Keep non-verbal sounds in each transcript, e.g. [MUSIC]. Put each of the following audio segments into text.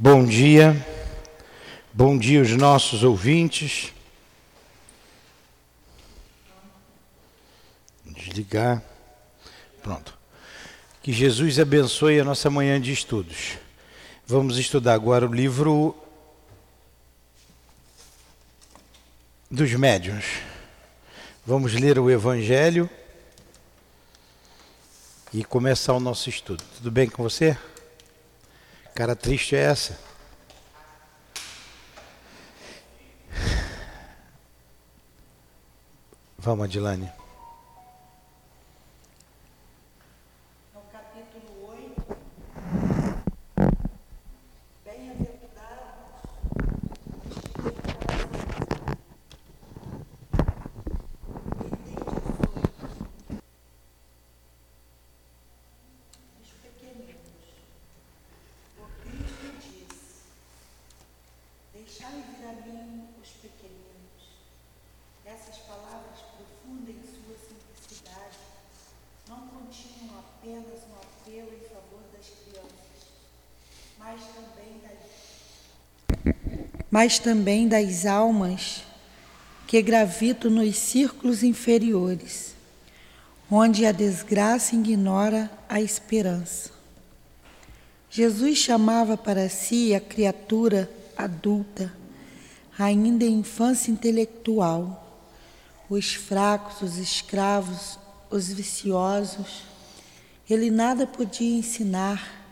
Bom dia, bom dia aos nossos ouvintes. Desligar. Pronto. Que Jesus abençoe a nossa manhã de estudos. Vamos estudar agora o livro dos médiuns. Vamos ler o Evangelho e começar o nosso estudo. Tudo bem com você? Cara triste é essa? Vamos, Adilane. Mas também das almas que gravitam nos círculos inferiores, onde a desgraça ignora a esperança. Jesus chamava para si a criatura adulta, ainda em infância intelectual, os fracos, os escravos, os viciosos. Ele nada podia ensinar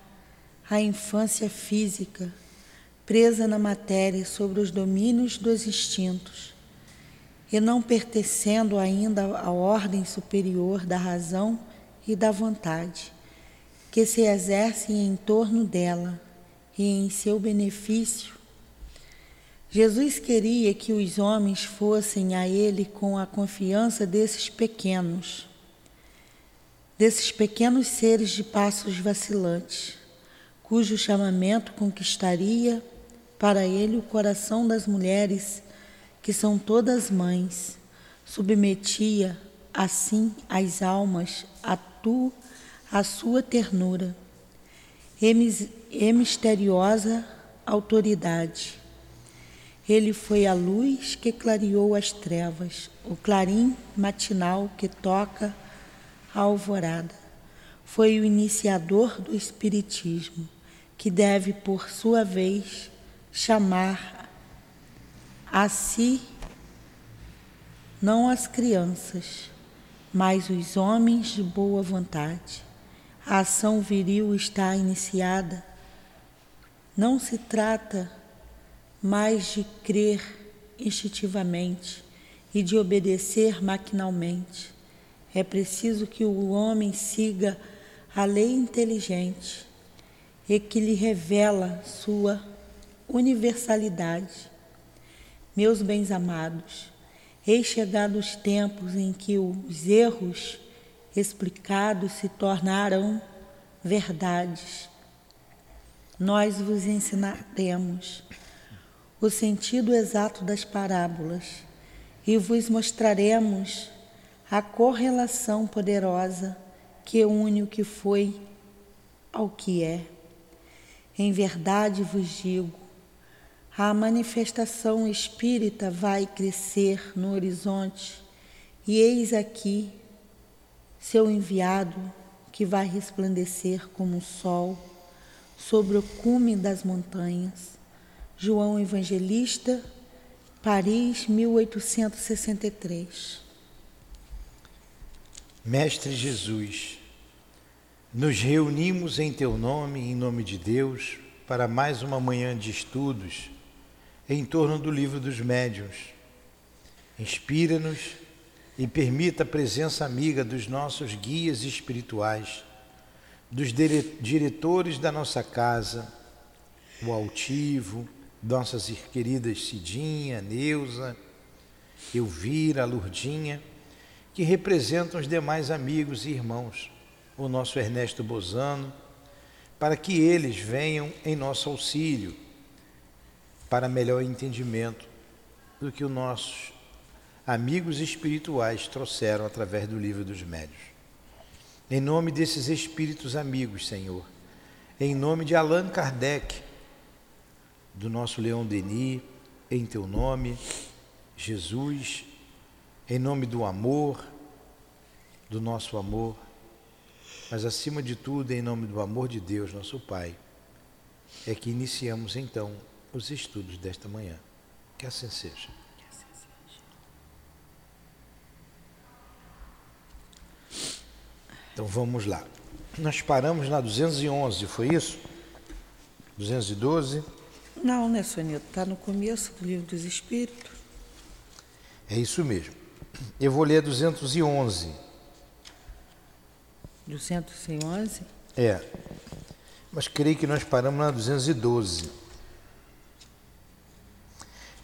à infância física presa na matéria sobre os domínios dos instintos, e não pertencendo ainda à ordem superior da razão e da vontade, que se exerce em torno dela e em seu benefício. Jesus queria que os homens fossem a Ele com a confiança desses pequenos, desses pequenos seres de passos vacilantes, cujo chamamento conquistaria para ele o coração das mulheres, que são todas mães, submetia assim as almas a tu, a sua ternura e misteriosa autoridade. Ele foi a luz que clareou as trevas, o clarim matinal que toca a alvorada. Foi o iniciador do Espiritismo, que deve, por sua vez, chamar a si não as crianças, mas os homens de boa vontade. A ação viril está iniciada. Não se trata mais de crer instintivamente e de obedecer maquinalmente. É preciso que o homem siga a lei inteligente e que lhe revela sua universalidade. Meus bens amados, eis chegados os tempos em que os erros explicados se tornarão verdades. Nós vos ensinaremos o sentido exato das parábolas e vos mostraremos a correlação poderosa que une o que foi ao que é. Em verdade vos digo, a manifestação espírita vai crescer no horizonte, e eis aqui seu enviado que vai resplandecer como o sol sobre o cume das montanhas. João Evangelista, Paris, 1863. Mestre Jesus, nos reunimos em teu nome, em nome de Deus, para mais uma manhã de estudos em torno do livro dos médiuns. Inspira-nos e permita a presença amiga dos nossos guias espirituais, dos diretores da nossa casa, o altivo, nossas queridas Cidinha, Neuza, Elvira, Lurdinha, que representam os demais amigos e irmãos, o nosso Ernesto Bozano, para que eles venham em nosso auxílio para melhor entendimento do que os nossos amigos espirituais trouxeram através do livro dos médios. Em nome desses espíritos amigos, Senhor, em nome de Allan Kardec, do nosso Leão Denis, em teu nome, Jesus, em nome do amor, do nosso amor, mas acima de tudo, em nome do amor de Deus, nosso Pai, é que iniciamos então os estudos desta manhã. Que assim seja. Então vamos lá. Nós paramos na 211, foi isso? 212? Não, né, Sonito? Está no começo do livro dos Espíritos. É isso mesmo. Eu vou ler 211. 211? É. Mas creio que nós paramos na 212.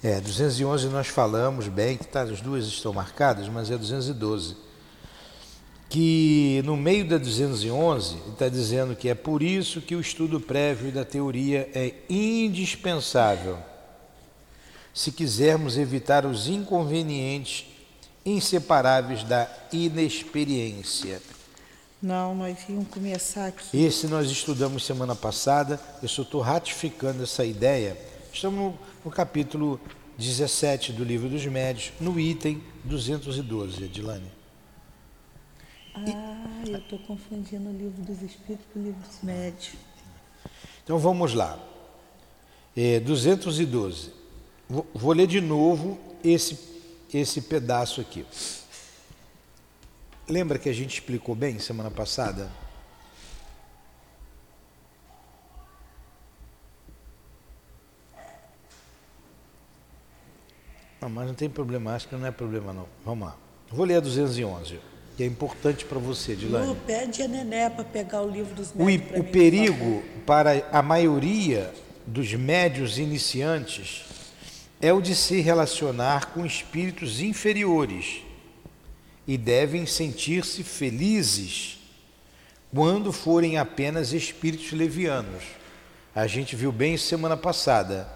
É, 211 nós falamos bem, que tá, as duas estão marcadas, mas é 212. Que no meio da 211, ele está dizendo que é por isso que o estudo prévio da teoria é indispensável, se quisermos evitar os inconvenientes inseparáveis da inexperiência. Não, nós íamos começar aqui. Esse nós estudamos semana passada, eu só estou ratificando essa ideia. Estamos no, no capítulo 17 do Livro dos Médios, no item 212, Edilane. Ah, eu estou confundindo o Livro dos Espíritos com o Livro dos Médios. Então vamos lá. É, 212. Vou, vou ler de novo esse, esse pedaço aqui. Lembra que a gente explicou bem semana passada? Não, mas não tem problema, acho que não é problema não. Vamos lá. Vou ler a 211, que é importante para você, Dilane. Não, pede a Nené para pegar o livro dos O, médios. pra o mim, perigo para a maioria dos médios iniciantes é o de se relacionar com espíritos inferiores e devem sentir-se felizes quando forem apenas espíritos levianos. A gente viu bem semana passada.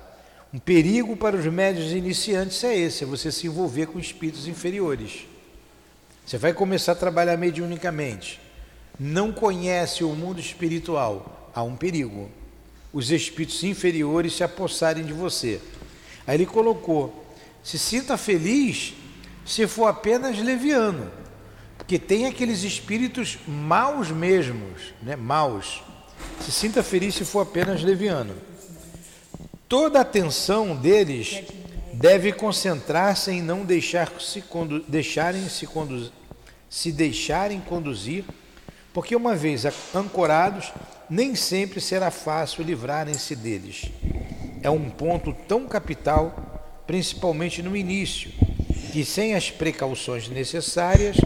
Um perigo para os médios iniciantes é esse, é você se envolver com espíritos inferiores. Você vai começar a trabalhar mediunicamente. Não conhece o mundo espiritual, há um perigo. Os espíritos inferiores se apossarem de você. Aí ele colocou: se sinta feliz se for apenas leviano, porque tem aqueles espíritos maus mesmos, né? Maus. Se sinta feliz se for apenas leviano. Toda a atenção deles deve concentrar-se em não deixar se deixarem se, condu se deixarem conduzir, porque uma vez ancorados, nem sempre será fácil livrarem-se deles. É um ponto tão capital, principalmente no início, que sem as precauções necessárias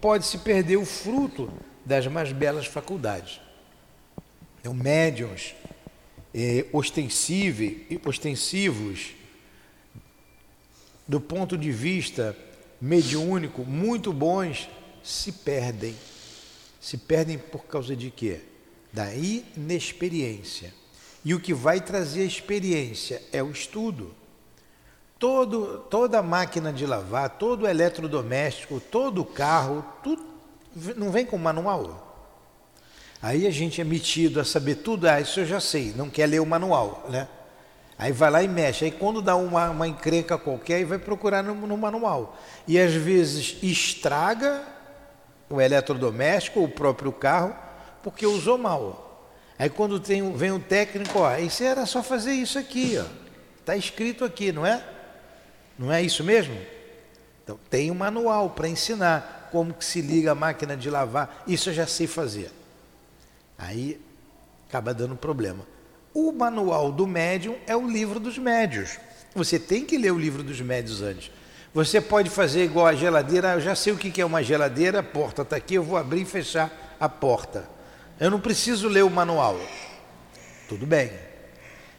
pode-se perder o fruto das mais belas faculdades. Então, médiums eh, ostensivos, do ponto de vista mediúnico, muito bons, se perdem. Se perdem por causa de quê? Da inexperiência. E o que vai trazer a experiência é o estudo. Todo, toda máquina de lavar, todo eletrodoméstico, todo carro, tudo não vem com manual. Aí a gente é metido a saber tudo, ah, isso eu já sei, não quer ler o manual, né? Aí vai lá e mexe. Aí quando dá uma, uma encrenca qualquer, aí vai procurar no, no manual. E às vezes estraga o eletrodoméstico ou o próprio carro, porque usou mal. Aí quando tem, vem o técnico, ó, isso era só fazer isso aqui, ó. Está escrito aqui, não é? Não é isso mesmo? Então tem um manual para ensinar como que se liga a máquina de lavar. Isso eu já sei fazer. Aí acaba dando problema. O manual do médium é o livro dos médios. Você tem que ler o livro dos médios antes. Você pode fazer igual a geladeira, eu já sei o que é uma geladeira, a porta está aqui, eu vou abrir e fechar a porta. Eu não preciso ler o manual. Tudo bem.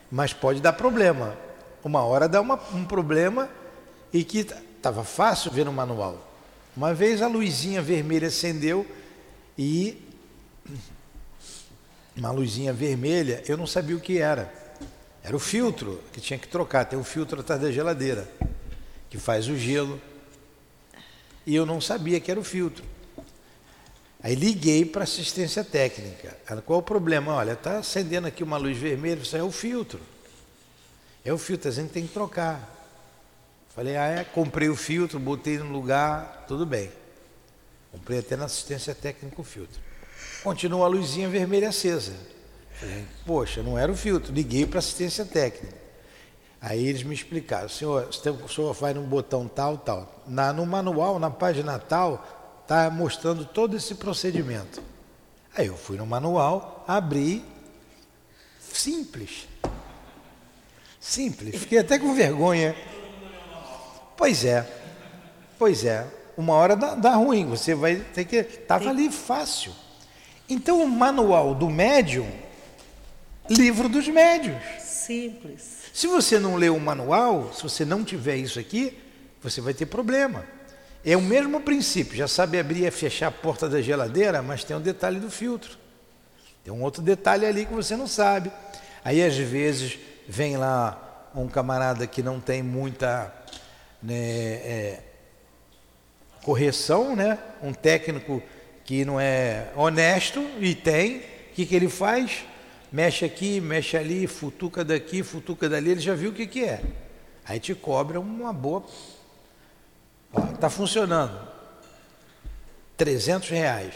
Mas pode dar problema. Uma hora dá uma, um problema e que estava fácil ver no manual. Uma vez a luzinha vermelha acendeu e uma luzinha vermelha, eu não sabia o que era. Era o filtro que tinha que trocar. Tem um filtro atrás da geladeira que faz o gelo. E eu não sabia que era o filtro. Aí liguei para assistência técnica. Ela, qual o problema? Olha, está acendendo aqui uma luz vermelha, isso é o filtro. É o filtro, a gente tem que trocar. Falei, ah é, comprei o filtro, botei no lugar, tudo bem. Comprei até na assistência técnica o filtro. Continua a luzinha vermelha acesa. Falei, poxa, não era o filtro, liguei para assistência técnica. Aí eles me explicaram, senhor, o senhor vai num botão tal, tal. Na, no manual, na página tal, está mostrando todo esse procedimento. Aí eu fui no manual, abri, simples. Simples. Fiquei até com vergonha. Pois é, pois é. Uma hora dá, dá ruim, você vai ter que. Estava ali fácil. Então o manual do médium, livro dos médios. Simples. Se você não lê o manual, se você não tiver isso aqui, você vai ter problema. É o mesmo princípio, já sabe abrir e fechar a porta da geladeira, mas tem um detalhe do filtro. Tem um outro detalhe ali que você não sabe. Aí às vezes vem lá um camarada que não tem muita né, é, correção, né? um técnico que não é honesto e tem, o que, que ele faz? Mexe aqui, mexe ali, futuca daqui, futuca dali, ele já viu o que, que é. Aí te cobra uma boa Está funcionando. 300 reais.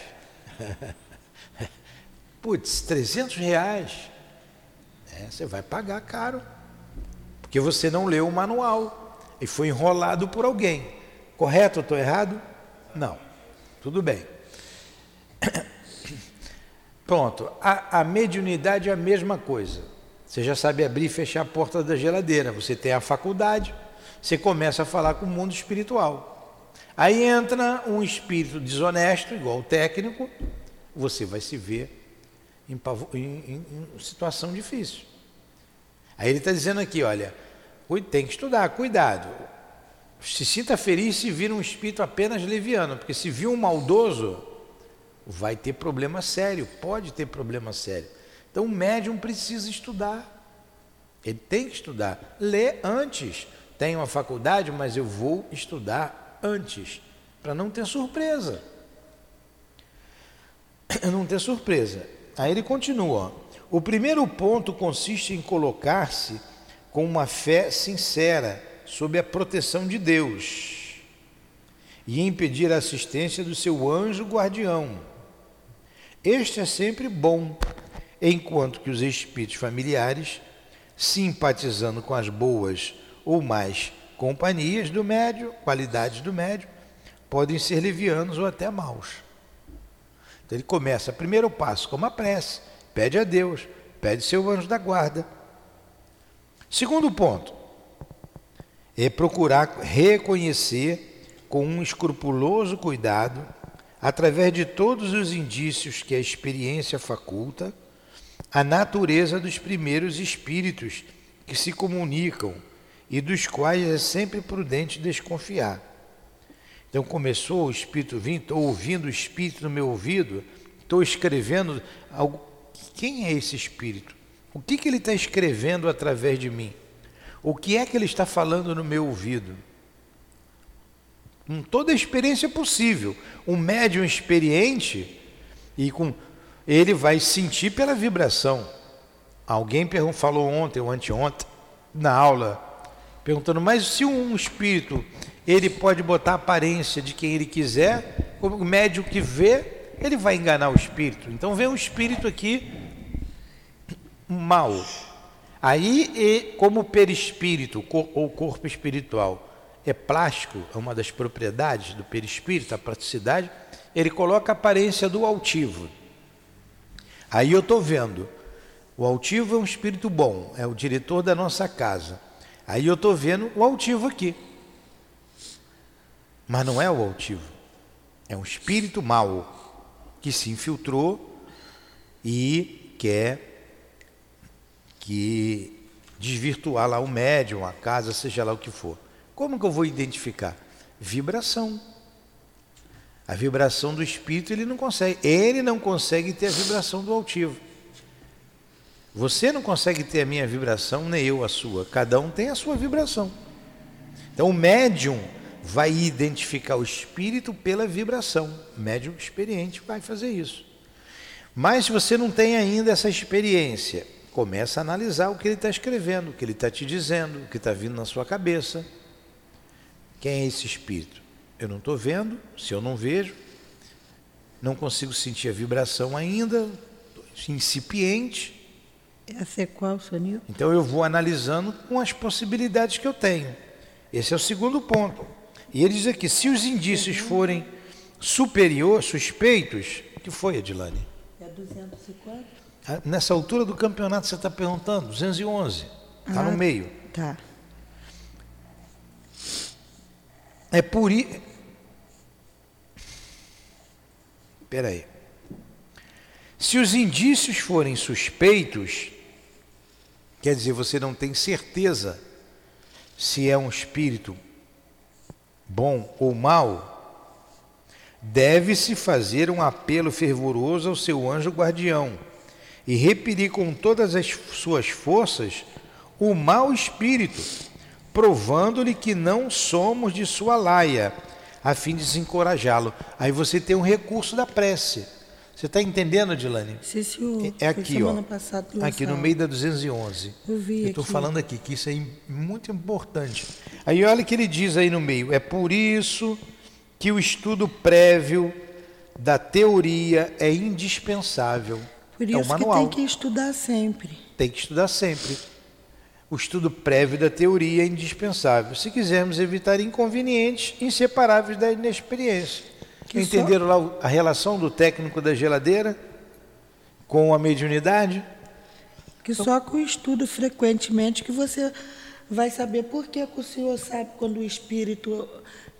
[LAUGHS] Putz, 300 reais. É, você vai pagar caro. Porque você não leu o manual. E foi enrolado por alguém. Correto ou estou errado? Não. Tudo bem. Pronto. A, a mediunidade é a mesma coisa. Você já sabe abrir e fechar a porta da geladeira. Você tem a faculdade você começa a falar com o mundo espiritual. Aí entra um espírito desonesto, igual o técnico, você vai se ver em, em, em situação difícil. Aí ele está dizendo aqui, olha, tem que estudar, cuidado. Se sinta feliz se vir um espírito apenas leviano, porque se vir um maldoso, vai ter problema sério, pode ter problema sério. Então o médium precisa estudar. Ele tem que estudar. Lê antes tenho uma faculdade, mas eu vou estudar antes, para não ter surpresa. [COUGHS] Não ter surpresa. Aí ele continua: o primeiro ponto consiste em colocar-se com uma fé sincera sob a proteção de Deus e em pedir a assistência do seu anjo guardião. Este é sempre bom, enquanto que os espíritos familiares, simpatizando com as boas ou mais companhias do médio, qualidades do médio, podem ser levianos ou até maus. Então ele começa, primeiro passo, como a prece, pede a Deus, pede seu anjo da guarda. Segundo ponto, é procurar reconhecer com um escrupuloso cuidado, através de todos os indícios que a experiência faculta, a natureza dos primeiros espíritos que se comunicam e dos quais é sempre prudente desconfiar. Então começou o Espírito vindo, estou ouvindo o Espírito no meu ouvido, estou escrevendo algo. Quem é esse Espírito? O que, que ele está escrevendo através de mim? O que é que ele está falando no meu ouvido? Com toda a experiência possível. Um médium experiente, e com ele vai sentir pela vibração. Alguém falou ontem ou anteontem, na aula, perguntando, mas se um espírito ele pode botar a aparência de quem ele quiser, como o médium que vê, ele vai enganar o espírito. Então vem um espírito aqui mal. Aí, como perispírito ou corpo espiritual é plástico, é uma das propriedades do perispírito, a praticidade, ele coloca a aparência do altivo. Aí eu estou vendo, o altivo é um espírito bom, é o diretor da nossa casa. Aí eu estou vendo o altivo aqui. Mas não é o altivo. É um espírito mau que se infiltrou e quer que desvirtuar lá o médium, a casa, seja lá o que for. Como que eu vou identificar? Vibração. A vibração do espírito ele não consegue. Ele não consegue ter a vibração do altivo. Você não consegue ter a minha vibração, nem eu a sua. Cada um tem a sua vibração. Então o médium vai identificar o espírito pela vibração. O médium experiente vai fazer isso. Mas se você não tem ainda essa experiência, começa a analisar o que ele está escrevendo, o que ele está te dizendo, o que está vindo na sua cabeça. Quem é esse espírito? Eu não estou vendo, se eu não vejo, não consigo sentir a vibração ainda, incipiente. Essa é qual, Sonil? Então eu vou analisando com as possibilidades que eu tenho. Esse é o segundo ponto. E ele diz aqui: se os indícios forem superiores, suspeitos, o que foi, Edilane? É 204? Ah, nessa altura do campeonato você está perguntando, 211. Está Ah, no meio. Tá. É por isso. Espera aí. Se os indícios forem suspeitos, quer dizer, você não tem certeza se é um espírito bom ou mau, deve-se fazer um apelo fervoroso ao seu anjo guardião e repelir com todas as suas forças o mau espírito, provando-lhe que não somos de sua laia, a fim de desencorajá-lo. Aí você tem um recurso da prece. Você está entendendo, Dilane? Sim, senhor. É Foi aqui, ó. passada Aqui no meio da 211. Eu vi estou falando aqui que isso é muito importante. Aí olha o que ele diz aí no meio. É por isso que o estudo prévio da teoria é indispensável. Por é o isso que manual. tem que estudar sempre. Tem que estudar sempre. O estudo prévio da teoria é indispensável, se quisermos evitar inconvenientes inseparáveis da inexperiência. Que só- Entenderam lá o- a relação do técnico da geladeira com a mediunidade? Que só com o estudo frequentemente que você vai saber por que, que o senhor sabe quando o espírito,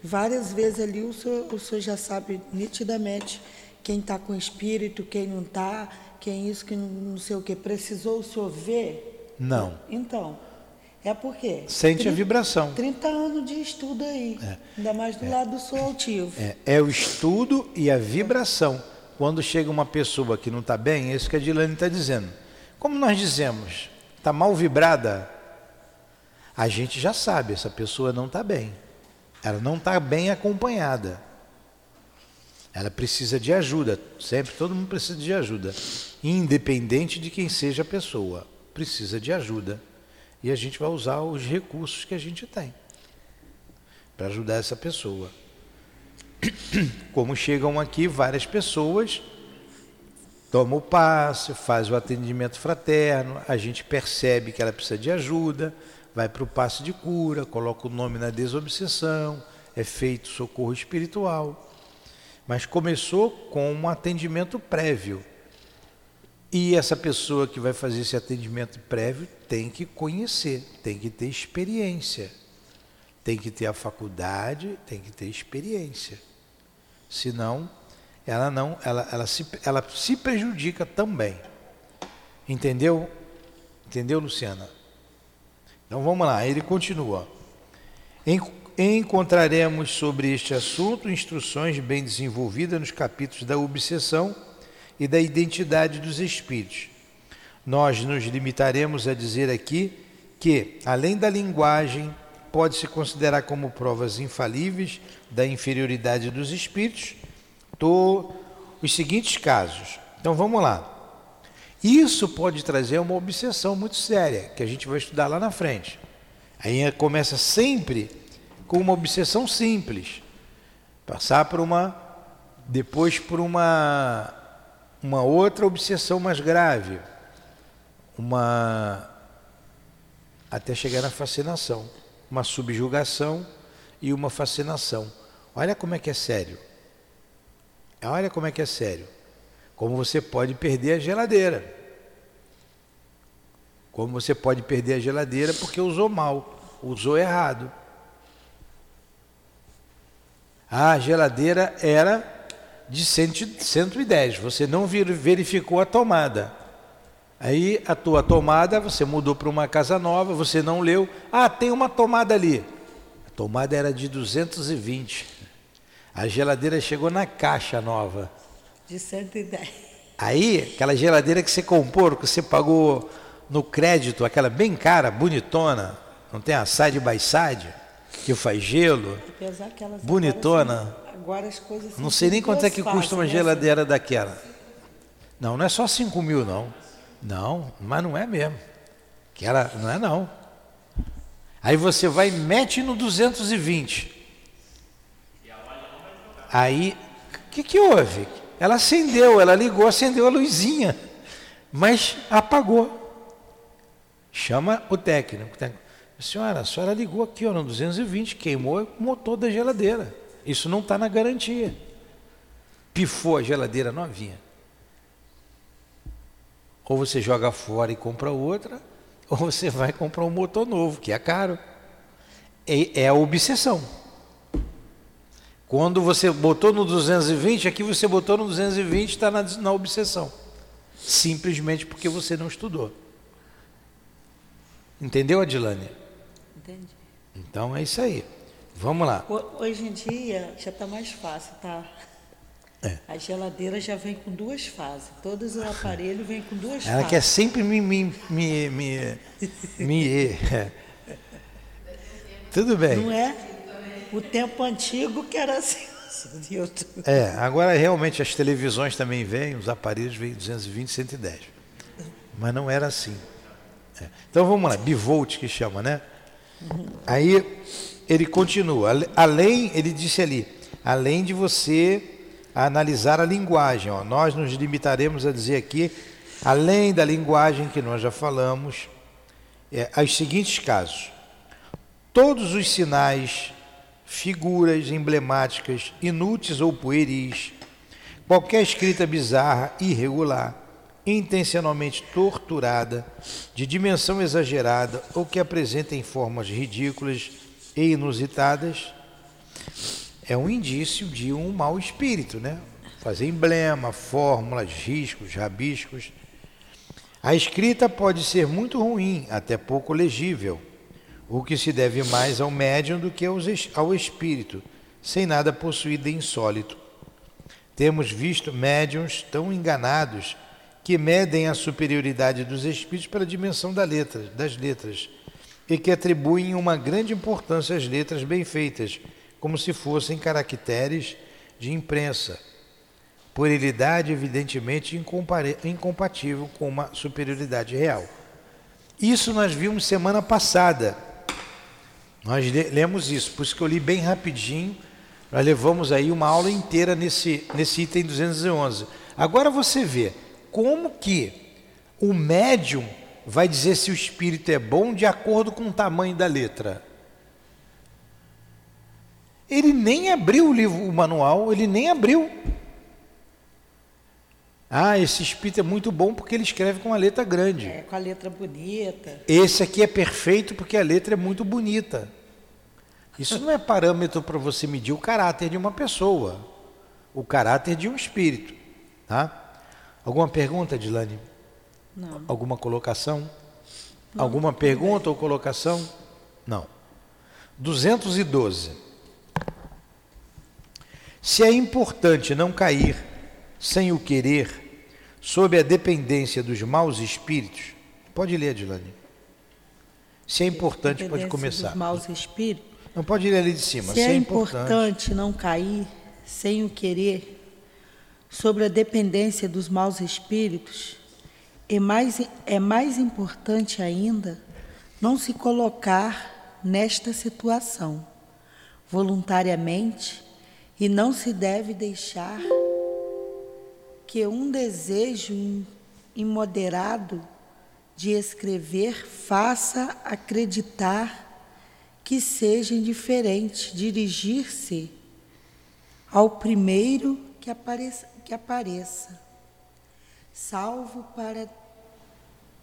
várias vezes ali, o senhor, o senhor já sabe nitidamente quem está com espírito, quem não está, quem isso, quem não, não sei o que. Precisou o senhor ver? Não. Então, é porque. Sente a Trin- vibração. 30 anos de estudo aí. Ainda mais do lado do seu altivo. É, é o estudo e a vibração. Quando chega uma pessoa que não está bem, é isso que a Dilane está dizendo. Como nós dizemos, está mal vibrada, a gente já sabe, essa pessoa não está bem. Ela não está bem acompanhada. Ela precisa de ajuda. Sempre todo mundo precisa de ajuda. Independente de quem seja a pessoa. Precisa de ajuda. E a gente vai usar os recursos que a gente tem para ajudar essa pessoa. [COUGHS] Como chegam aqui várias pessoas, toma o passe, faz o atendimento fraterno, a gente percebe que ela precisa de ajuda, vai para o passe de cura, coloca o nome na desobsessão, é feito socorro espiritual. Mas começou com um atendimento prévio. E essa pessoa que vai fazer esse atendimento prévio tem que conhecer, tem que ter experiência, tem que ter a faculdade, tem que ter experiência. Senão, ela não, ela, ela, se, ela se prejudica também. Entendeu? Entendeu, Luciana? Então vamos lá, ele continua. En- Encontraremos sobre este assunto instruções bem desenvolvidas nos capítulos da obsessão e da identidade dos espíritos. Nós nos limitaremos a dizer aqui que, além da linguagem, pode-se considerar como provas infalíveis da inferioridade dos espíritos to- os seguintes casos. Então vamos lá. Isso pode trazer uma obsessão muito séria, que a gente vai estudar lá na frente. Aí começa sempre com uma obsessão simples, passar por uma, depois por uma, uma outra obsessão mais grave, uma até chegar na fascinação, uma subjugação e uma fascinação. Olha como é que é sério. Olha como é que é sério. Como você pode perder a geladeira. Como você pode perder a geladeira porque usou mal, usou errado. A geladeira era de 100 110, você não verificou a tomada. Aí a tua tomada, você mudou para uma casa nova, você não leu. Ah, tem uma tomada ali. A tomada era de 220. A geladeira chegou na caixa nova. De 110. Aí, aquela geladeira que você comprou, que você pagou no crédito, aquela bem cara, bonitona, não tem a side by side, que faz gelo, Bonitona. agora, são- agora as coisas são não sei nem quanto é que custa uma né? geladeira daquela. Não, não é só 5 mil não. Não, mas não é mesmo. Que ela não é não. Aí você vai e mete no 220. Aí, o que, que houve? Ela acendeu, ela ligou, acendeu a luzinha, mas apagou. Chama o técnico. Senhora, a senhora ligou aqui ó, no 220, queimou o motor da geladeira. Isso não está na garantia. Pifou a geladeira novinha. Ou você joga fora e compra outra, [LAUGHS] ou você vai comprar um motor novo, que é caro. É, é a obsessão. Quando você botou no 220, aqui você botou no 220, está na, na obsessão. Simplesmente porque você não estudou. Entendeu, Adilane? Entendi. Então é isso aí. Vamos lá. Hoje em dia já está mais fácil, tá? É. A geladeira já vem com duas fases. Todos os aparelhos vêm com duas Ela fases. quer sempre me. me, me, me, me [LAUGHS] é. Tudo bem. Não é? O tempo antigo que era assim. É, agora realmente as televisões também vêm, os aparelhos vêm 220, 110. Mas não era assim. É. Então vamos lá, bivolt que chama, né? Aí ele continua, além, ele disse ali, além de você analisar a linguagem, ó, nós nos limitaremos a dizer aqui, além da linguagem que nós já falamos, é, seguintes casos: todos os sinais, figuras emblemáticas, inúteis ou pueris, qualquer escrita bizarra, irregular, intencionalmente torturada, de dimensão exagerada ou que apresentem formas ridículas e inusitadas, é um indício de um mau espírito, né? Fazer emblema, fórmulas, riscos, rabiscos. A escrita pode ser muito ruim, até pouco legível, o que se deve mais ao médium do que ao espírito, sem nada possuído de insólito. Temos visto médiums tão enganados que medem a superioridade dos espíritos pela dimensão da letra, das letras e que atribuem uma grande importância às letras bem feitas, como se fossem caracteres de imprensa. Puerilidade, evidentemente, incompatível com uma superioridade real. Isso nós vimos semana passada. Nós lemos isso, por isso que eu li bem rapidinho. Nós levamos aí uma aula inteira nesse, nesse item 211. Agora você vê como que o médium vai dizer se o espírito é bom de acordo com o tamanho da letra. Ele nem abriu o livro, o manual, ele nem abriu. Ah, esse espírito é muito bom porque ele escreve com a letra grande. É, com a letra bonita. Esse aqui é perfeito porque a letra é muito bonita. Isso não é parâmetro para você medir o caráter de uma pessoa, o caráter de um espírito, tá? Alguma pergunta, Dilane? Não. Alguma colocação? Não. Alguma pergunta ou colocação? Não. 212. Se é importante não cair sem o querer sob a dependência dos maus espíritos, pode ler, Adilane. Se é importante, pode começar. Dos maus espíritos? Não pode ler ali de cima. Se, Se é, é importante, importante não cair sem o querer sobre a dependência dos maus espíritos, é mais, é mais importante ainda não se colocar nesta situação voluntariamente e não se deve deixar que um desejo imoderado de escrever faça acreditar que seja indiferente dirigir-se ao primeiro que apareça, que apareça, salvo para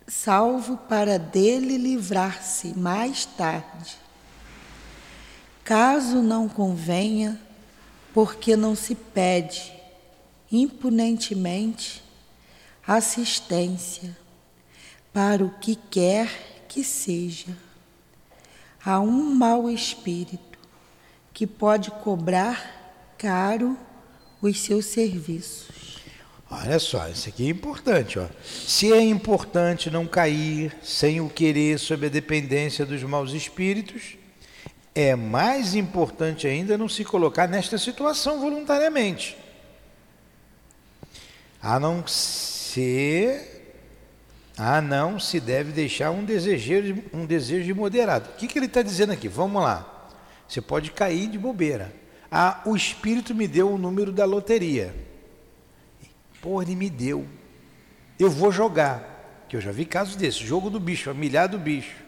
salvo para dele livrar-se mais tarde. Caso não convenha, porque não se pede impunentemente assistência para o que quer que seja. Há um mau espírito que pode cobrar caro os seus serviços. Olha só, isso aqui é importante. Ó. Se é importante não cair sem o querer sob a dependência dos maus espíritos, é mais importante ainda não se colocar nesta situação voluntariamente. A não ser Ah, não se deve deixar um desejo, um desejo moderado. O que, que ele está dizendo aqui? Vamos lá. Você pode cair de bobeira. Ah, o Espírito me deu o número da loteria. Pô, ele me deu. Eu vou jogar. Que eu já vi casos desses. Jogo do bicho, a do bicho.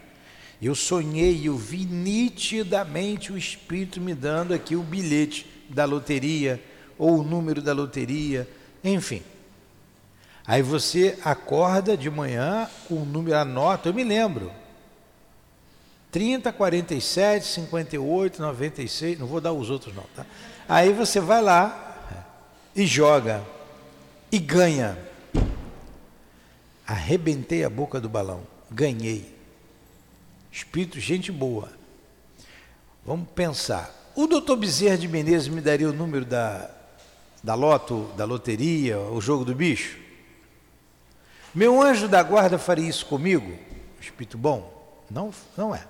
Eu sonhei, eu vi nitidamente o Espírito me dando aqui o bilhete da loteria, ou o número da loteria, enfim. Aí você acorda de manhã com o número, anota, eu me lembro. 30, 47, 58, 96, não vou dar os outros não, tá? Aí você vai lá e joga e ganha. Arrebentei a boca do balão, ganhei. Espírito, gente boa. Vamos pensar. O doutor Bezerra de Menezes me daria o número da, da loto, da loteria, o jogo do bicho? Meu anjo da guarda faria isso comigo? Espírito bom? Não, não é.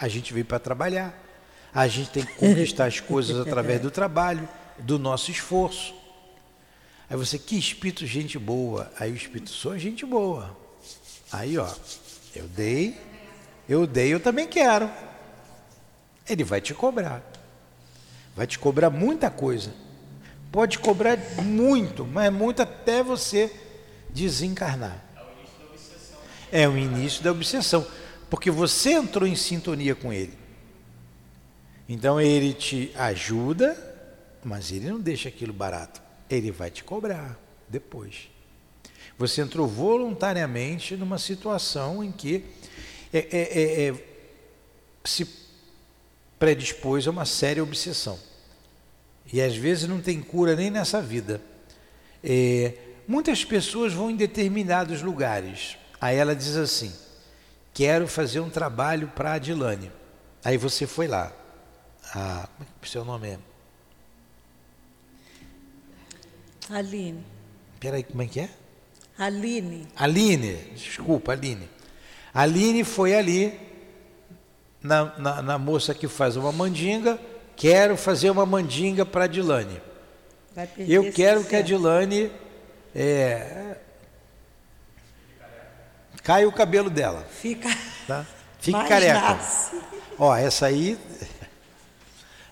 A gente veio para trabalhar. A gente tem que conquistar as coisas [LAUGHS] através do trabalho, do nosso esforço. Aí você, que espírito gente boa. Aí o espírito, sou gente boa. Aí, ó, eu dei, eu dei, eu também quero. Ele vai te cobrar. Vai te cobrar muita coisa. Pode cobrar muito, mas muito até você desencarnar. É o início da obsessão. Porque você entrou em sintonia com ele. Então ele te ajuda, mas ele não deixa aquilo barato. Ele vai te cobrar depois. Você entrou voluntariamente numa situação em que é, é, é, é, se predispôs a uma séria obsessão. E às vezes não tem cura nem nessa vida. É, muitas pessoas vão em determinados lugares. Aí ela diz assim: Quero fazer um trabalho para a Adilane. Aí você foi lá. Ah, como é que o seu nome é? Aline. Peraí, como é que é? Aline. Aline, desculpa, Aline. A Aline foi ali, na, na, na, moça que faz uma mandinga, quero fazer uma mandinga para a Dilane. Eu quero que a Dilane é, caia o cabelo dela. Fica, tá? Fique careca. Nasce. Ó, essa aí.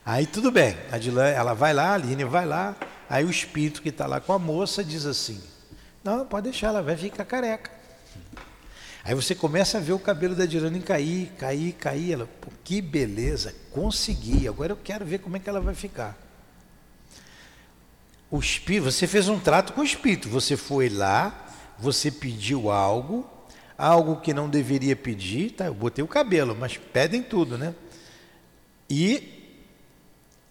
Aí tudo bem. A Dilane, ela vai lá, a Aline vai lá. Aí o espírito que está lá com a moça diz assim: Não, pode deixar, ela vai ficar careca. Aí você começa a ver o cabelo da Dirane cair, cair, cair. Ela, que beleza, consegui. Agora eu quero ver como é que ela vai ficar. O espírito, você fez um trato com o espírito. Você foi lá, você pediu algo, algo que não deveria pedir. Tá, eu botei o cabelo, mas pedem tudo, né? E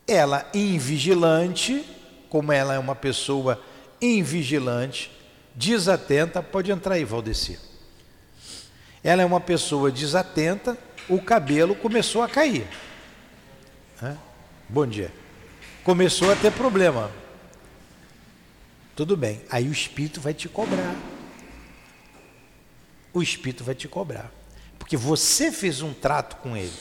ela, invigilante, como ela é uma pessoa invigilante, desatenta, pode entrar aí, Valdecir. Ela é uma pessoa desatenta, o cabelo começou a cair. Bom dia. Começou a ter problema. Tudo bem. Aí o espírito vai te cobrar. O espírito vai te cobrar. Porque você fez um trato com ele.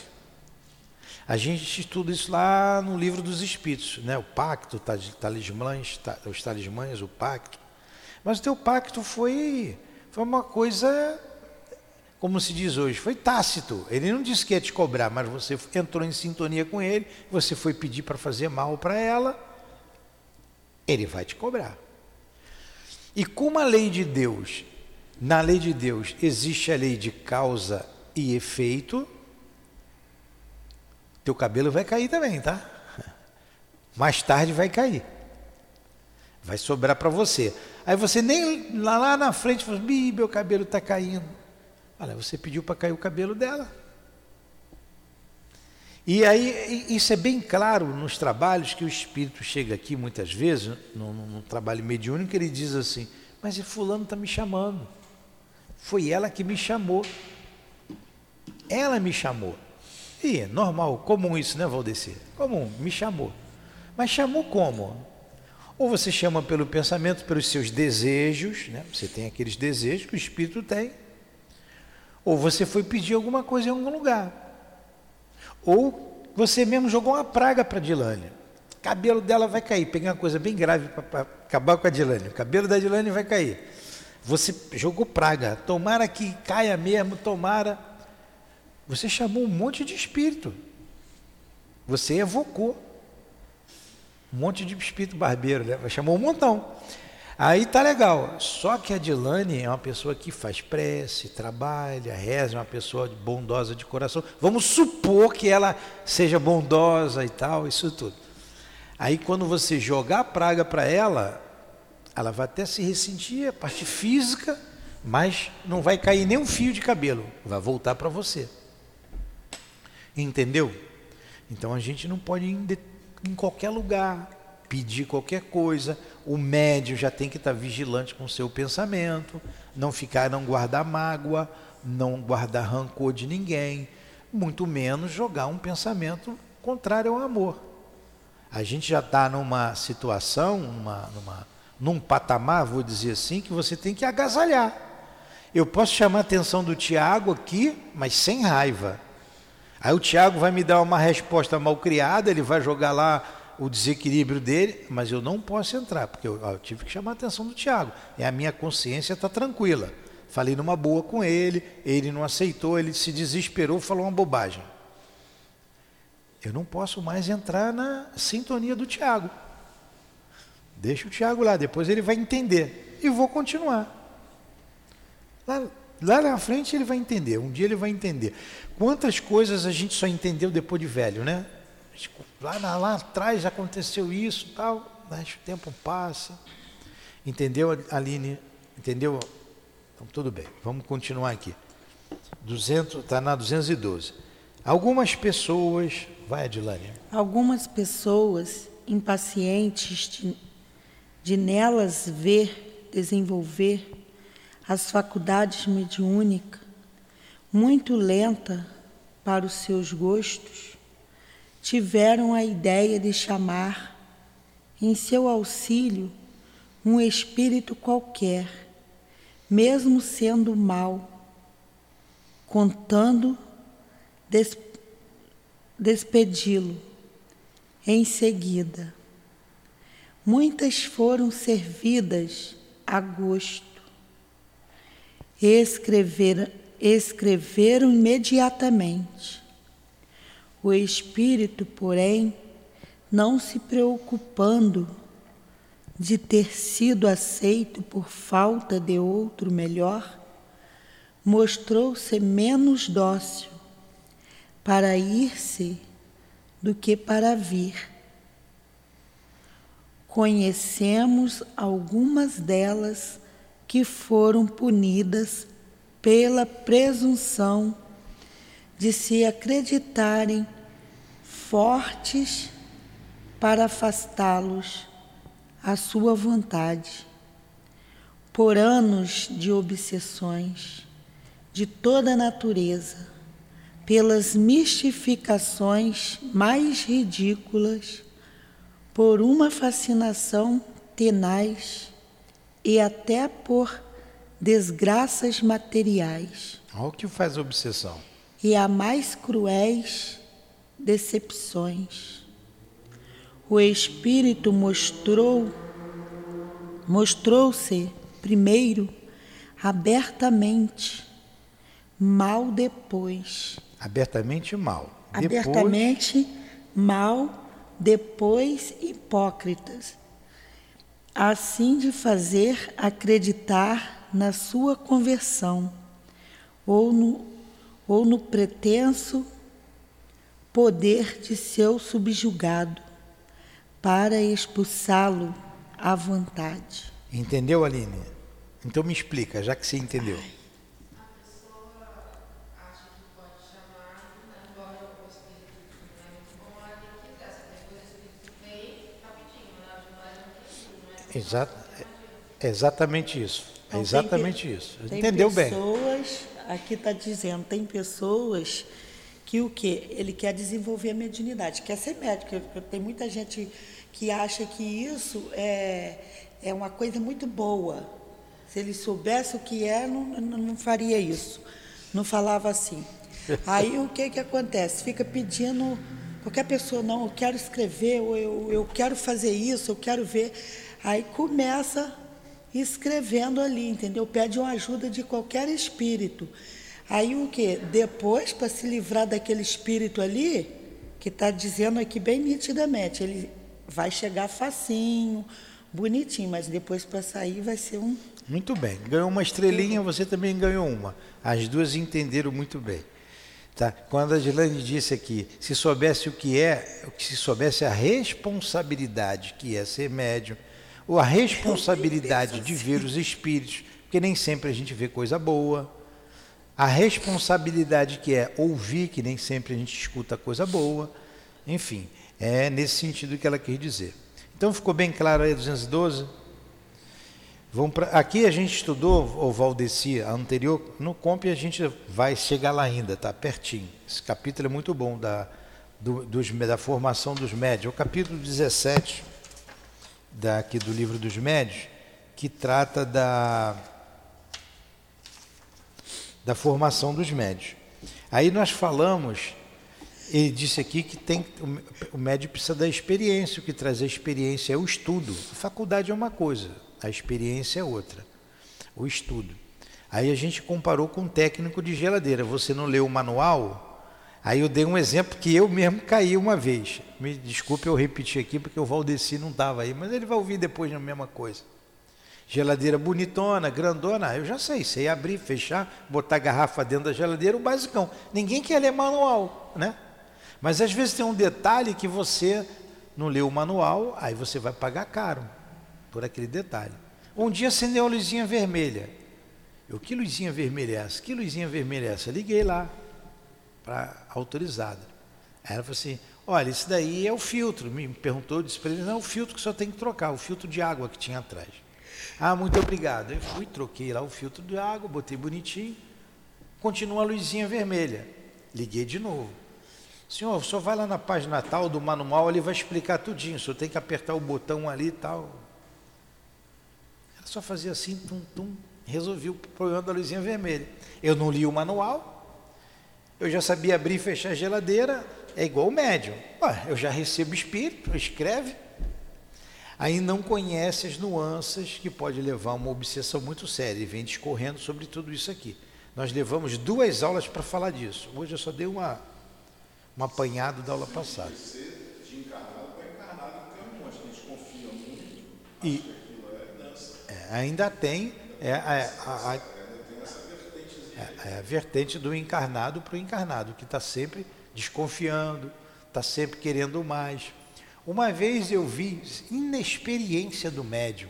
A gente estuda isso lá no livro dos espíritos, né? O pacto, talismãs, os talismãs, o pacto. Mas o teu pacto foi, foi uma coisa como se diz hoje, foi tácito. Ele não disse que ia te cobrar, mas você entrou em sintonia com ele, você foi pedir para fazer mal para ela, ele vai te cobrar. E como a lei de Deus, na lei de Deus existe a lei de causa e efeito, teu cabelo vai cair também, tá? [LAUGHS] Mais tarde vai cair. Vai sobrar para você. Aí você nem lá, lá na frente fala, meu cabelo está caindo. Olha, você pediu para cair o cabelo dela. E aí, isso é bem claro nos trabalhos que o espírito chega aqui muitas vezes, no trabalho mediúnico, ele diz assim: Mas Fulano está me chamando. Foi ela que me chamou. Ela me chamou. E normal, comum isso, né, Valdecir? Comum, me chamou. Mas chamou como? Ou você chama pelo pensamento, pelos seus desejos, né? Você tem aqueles desejos que o espírito tem ou você foi pedir alguma coisa em algum lugar. Ou você mesmo jogou uma praga para Dilane. Cabelo dela vai cair. Peguei uma coisa bem grave para acabar com a Dilane. O cabelo da Dilane vai cair. Você jogou praga. Tomara que caia mesmo, tomara. Você chamou um monte de espírito. Você evocou um monte de espírito barbeiro, né? chamou um montão. Aí tá legal. Só que a Dilane é uma pessoa que faz prece, trabalha, reza, é uma pessoa bondosa de coração. Vamos supor que ela seja bondosa e tal, isso tudo. Aí quando você jogar praga para ela, ela vai até se ressentir, a parte física, mas não vai cair nem um fio de cabelo, vai voltar para você. Entendeu? Então a gente não pode ir em qualquer lugar, pedir qualquer coisa. O médium já tem que estar vigilante com o seu pensamento, não ficar, não guardar mágoa, não guardar rancor de ninguém, muito menos jogar um pensamento contrário ao amor. A gente já está numa situação, numa, numa num patamar, vou dizer assim, que você tem que agasalhar. Eu posso chamar a atenção do Tiago aqui, mas sem raiva. Aí o Tiago vai me dar uma resposta mal criada, ele vai jogar lá o desequilíbrio dele, mas eu não posso entrar, porque eu, eu tive que chamar a atenção do Tiago. E a minha consciência está tranquila. Falei numa boa com ele, ele não aceitou, ele se desesperou, falou uma bobagem. Eu não posso mais entrar na sintonia do Tiago. Deixa o Tiago lá, depois ele vai entender. E vou continuar. Lá, lá na frente ele vai entender, um dia ele vai entender. Quantas coisas a gente só entendeu depois de velho, né? Lá, lá atrás aconteceu isso tal, mas o tempo passa. Entendeu, Aline? Entendeu? Então, tudo bem, vamos continuar aqui. Está na 212. Algumas pessoas. Vai, Adilane. Algumas pessoas impacientes de nelas ver desenvolver as faculdades mediúnicas, muito lenta para os seus gostos, tiveram a ideia de chamar em seu auxílio um espírito qualquer, mesmo sendo mau, contando des despedi-lo em seguida. Muitas foram servidas a gosto. Escreveram, escreveram imediatamente. O espírito, porém, não se preocupando de ter sido aceito por falta de outro melhor, mostrou-se menos dócil para ir-se do que para vir conhecemos algumas delas que foram punidas pela presunção de se acreditarem fortes para afastá-los à sua vontade, por anos de obsessões de toda natureza, pelas mistificações mais ridículas por uma fascinação tenaz e até por desgraças materiais. Olha o que faz obsessão. E a mais cruéis decepções. O espírito mostrou mostrou-se primeiro abertamente, mal depois. Abertamente mal. Abertamente depois... mal depois hipócritas, assim de fazer acreditar na sua conversão ou no, ou no pretenso poder de seu subjugado para expulsá-lo à vontade. Entendeu, Aline? Então me explica, já que você entendeu. Ai. Exato, é exatamente isso. É exatamente tem, isso. Tem Entendeu pessoas, bem. Aqui está dizendo, tem pessoas que o que? Ele quer desenvolver a mediunidade, quer ser médico. Tem muita gente que acha que isso é, é uma coisa muito boa. Se ele soubesse o que é, não, não faria isso. Não falava assim. Aí o que, que acontece? Fica pedindo, qualquer pessoa, não, eu quero escrever, ou eu, eu quero fazer isso, eu quero ver. Aí começa escrevendo ali, entendeu? Pede uma ajuda de qualquer espírito. Aí o que? Depois, para se livrar daquele espírito ali, que está dizendo aqui bem nitidamente, ele vai chegar facinho, bonitinho, mas depois para sair vai ser um. Muito bem. Ganhou uma estrelinha, você também ganhou uma. As duas entenderam muito bem. Tá? Quando a Gilane disse aqui, se soubesse o que é, se soubesse a responsabilidade que é ser médium, ou a responsabilidade de ver os espíritos, porque nem sempre a gente vê coisa boa, a responsabilidade que é ouvir, que nem sempre a gente escuta coisa boa, enfim, é nesse sentido que ela quis dizer. Então ficou bem claro aí 212? Vamos pra, aqui a gente estudou o Valdeci, a anterior, no COMP a gente vai chegar lá ainda, tá pertinho. Esse capítulo é muito bom da, do, dos, da formação dos médios. O capítulo 17 daqui do livro dos médios, que trata da, da formação dos médios. Aí nós falamos, ele disse aqui que tem, o médio precisa da experiência, o que traz a experiência é o estudo. A faculdade é uma coisa, a experiência é outra, o estudo. Aí a gente comparou com um técnico de geladeira. Você não leu o manual? Aí eu dei um exemplo que eu mesmo caí uma vez. Me desculpe eu repetir aqui porque o Valdeci não estava aí, mas ele vai ouvir depois a mesma coisa. Geladeira bonitona, grandona, eu já sei, sei abrir, fechar, botar garrafa dentro da geladeira, o basicão. Ninguém quer ler manual, né? Mas às vezes tem um detalhe que você não leu o manual, aí você vai pagar caro por aquele detalhe. Um dia acendeu a luzinha vermelha. Eu, que luzinha vermelha é essa? Que luzinha vermelha é essa? Liguei lá para autorizada. Ela falou assim: olha, isso daí é o filtro. Me perguntou, disse para ele: não, é o filtro que só tem que trocar, o filtro de água que tinha atrás. Ah, muito obrigado. Eu fui, troquei lá o filtro de água, botei bonitinho. Continua a luzinha vermelha. Liguei de novo. Senhor, senhor vai lá na página tal do manual, ele vai explicar tudinho. Senhor tem que apertar o botão ali e tal. Ela só fazia assim, tum, tum, resolvi o problema da luzinha vermelha. Eu não li o manual, eu já sabia abrir e fechar a geladeira, é igual o médium. Ué, eu já recebo espírito, escreve. Aí não conhece as nuances que pode levar a uma obsessão muito séria e vem discorrendo sobre tudo isso aqui. Nós levamos duas aulas para falar disso. Hoje eu só dei uma, um apanhado da aula passada. E, é, ainda tem é, a, a, a, é, a vertente do encarnado para o encarnado, que está sempre desconfiando, está sempre querendo mais. Uma vez eu vi inexperiência do médium,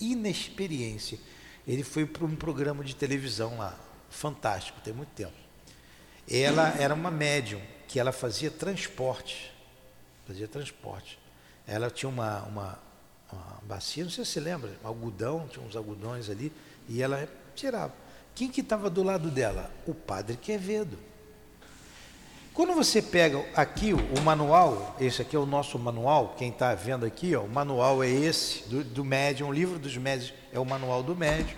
inexperiência. Ele foi para um programa de televisão lá, fantástico, tem muito tempo. Ela era uma médium que ela fazia transporte, fazia transporte. Ela tinha uma, uma uma bacia, não sei se você lembra, um algodão, tinha uns algodões ali, e ela tirava. Quem que estava do lado dela? O padre Quevedo. Quando você pega aqui o, manual, esse aqui é o nosso manual, quem está vendo aqui, ó, o manual é esse, do, do médium, o livro dos médios é o manual do médium.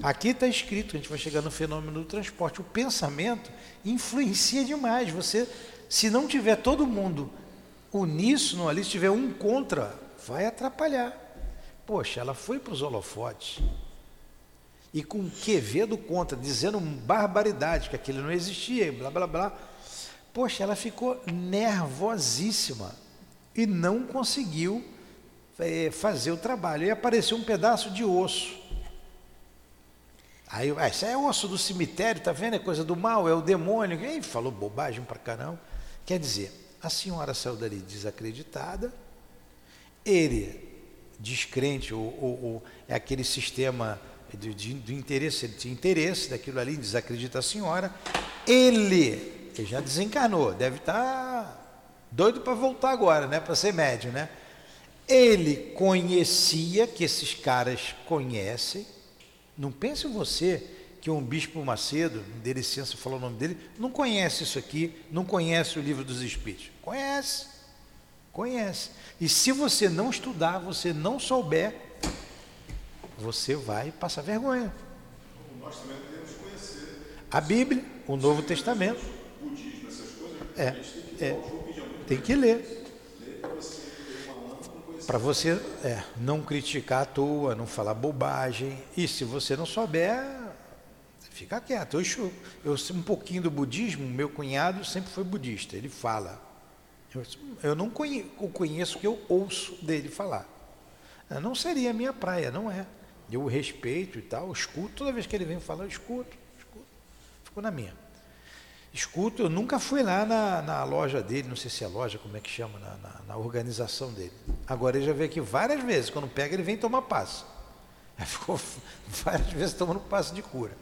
Aqui está escrito, a gente vai chegar no fenômeno do transporte. O pensamento influencia demais. Você, se não tiver todo mundo uníssono ali, se tiver um contra vai atrapalhar. Poxa, ela foi para os holofotes e com Quevedo contra, dizendo barbaridade, que aquilo não existia, blá blá blá. Poxa, ela ficou nervosíssima e não conseguiu é, fazer o trabalho. E apareceu um pedaço de osso. Aí, ah, isso é osso do cemitério, tá vendo? É coisa do mal, é o demônio. E falou bobagem para caramba. Quer dizer, a senhora saiu dali desacreditada, ele, descrente, ou, ou, ou é aquele sistema de, de, do interesse, de interesse daquilo ali, desacredita a senhora, ele, ele já desencarnou, deve estar tá doido para voltar agora, né, para ser médio, né? Ele conhecia que esses caras conhecem. Não pense você que um bispo Macedo, dê licença falar o nome dele, não conhece isso aqui, não conhece o livro dos Espíritos. Conhece. Conhece. E se você não estudar, você não souber, você vai passar vergonha. Nós também devemos conhecer. A Bíblia, o Novo Testamento. Budismo, essas coisas. É, é. Tem que ler. para você é, não criticar à toa, não falar bobagem. E se você não souber, fica quieto. Eu, eu um pouquinho do budismo, meu cunhado sempre foi budista, ele fala. Eu, eu não conheço, o conheço que eu ouço dele falar. Não seria a minha praia, não é. Eu respeito e tal, escuto, toda vez que ele vem falar, eu escuto, escuto. Fico na minha. Escuto, eu nunca fui lá na, na loja dele, não sei se é loja, como é que chama, na, na, na organização dele. Agora ele já veio aqui várias vezes, quando pega ele vem tomar passo. [LAUGHS] Ficou várias vezes tomando passo de cura.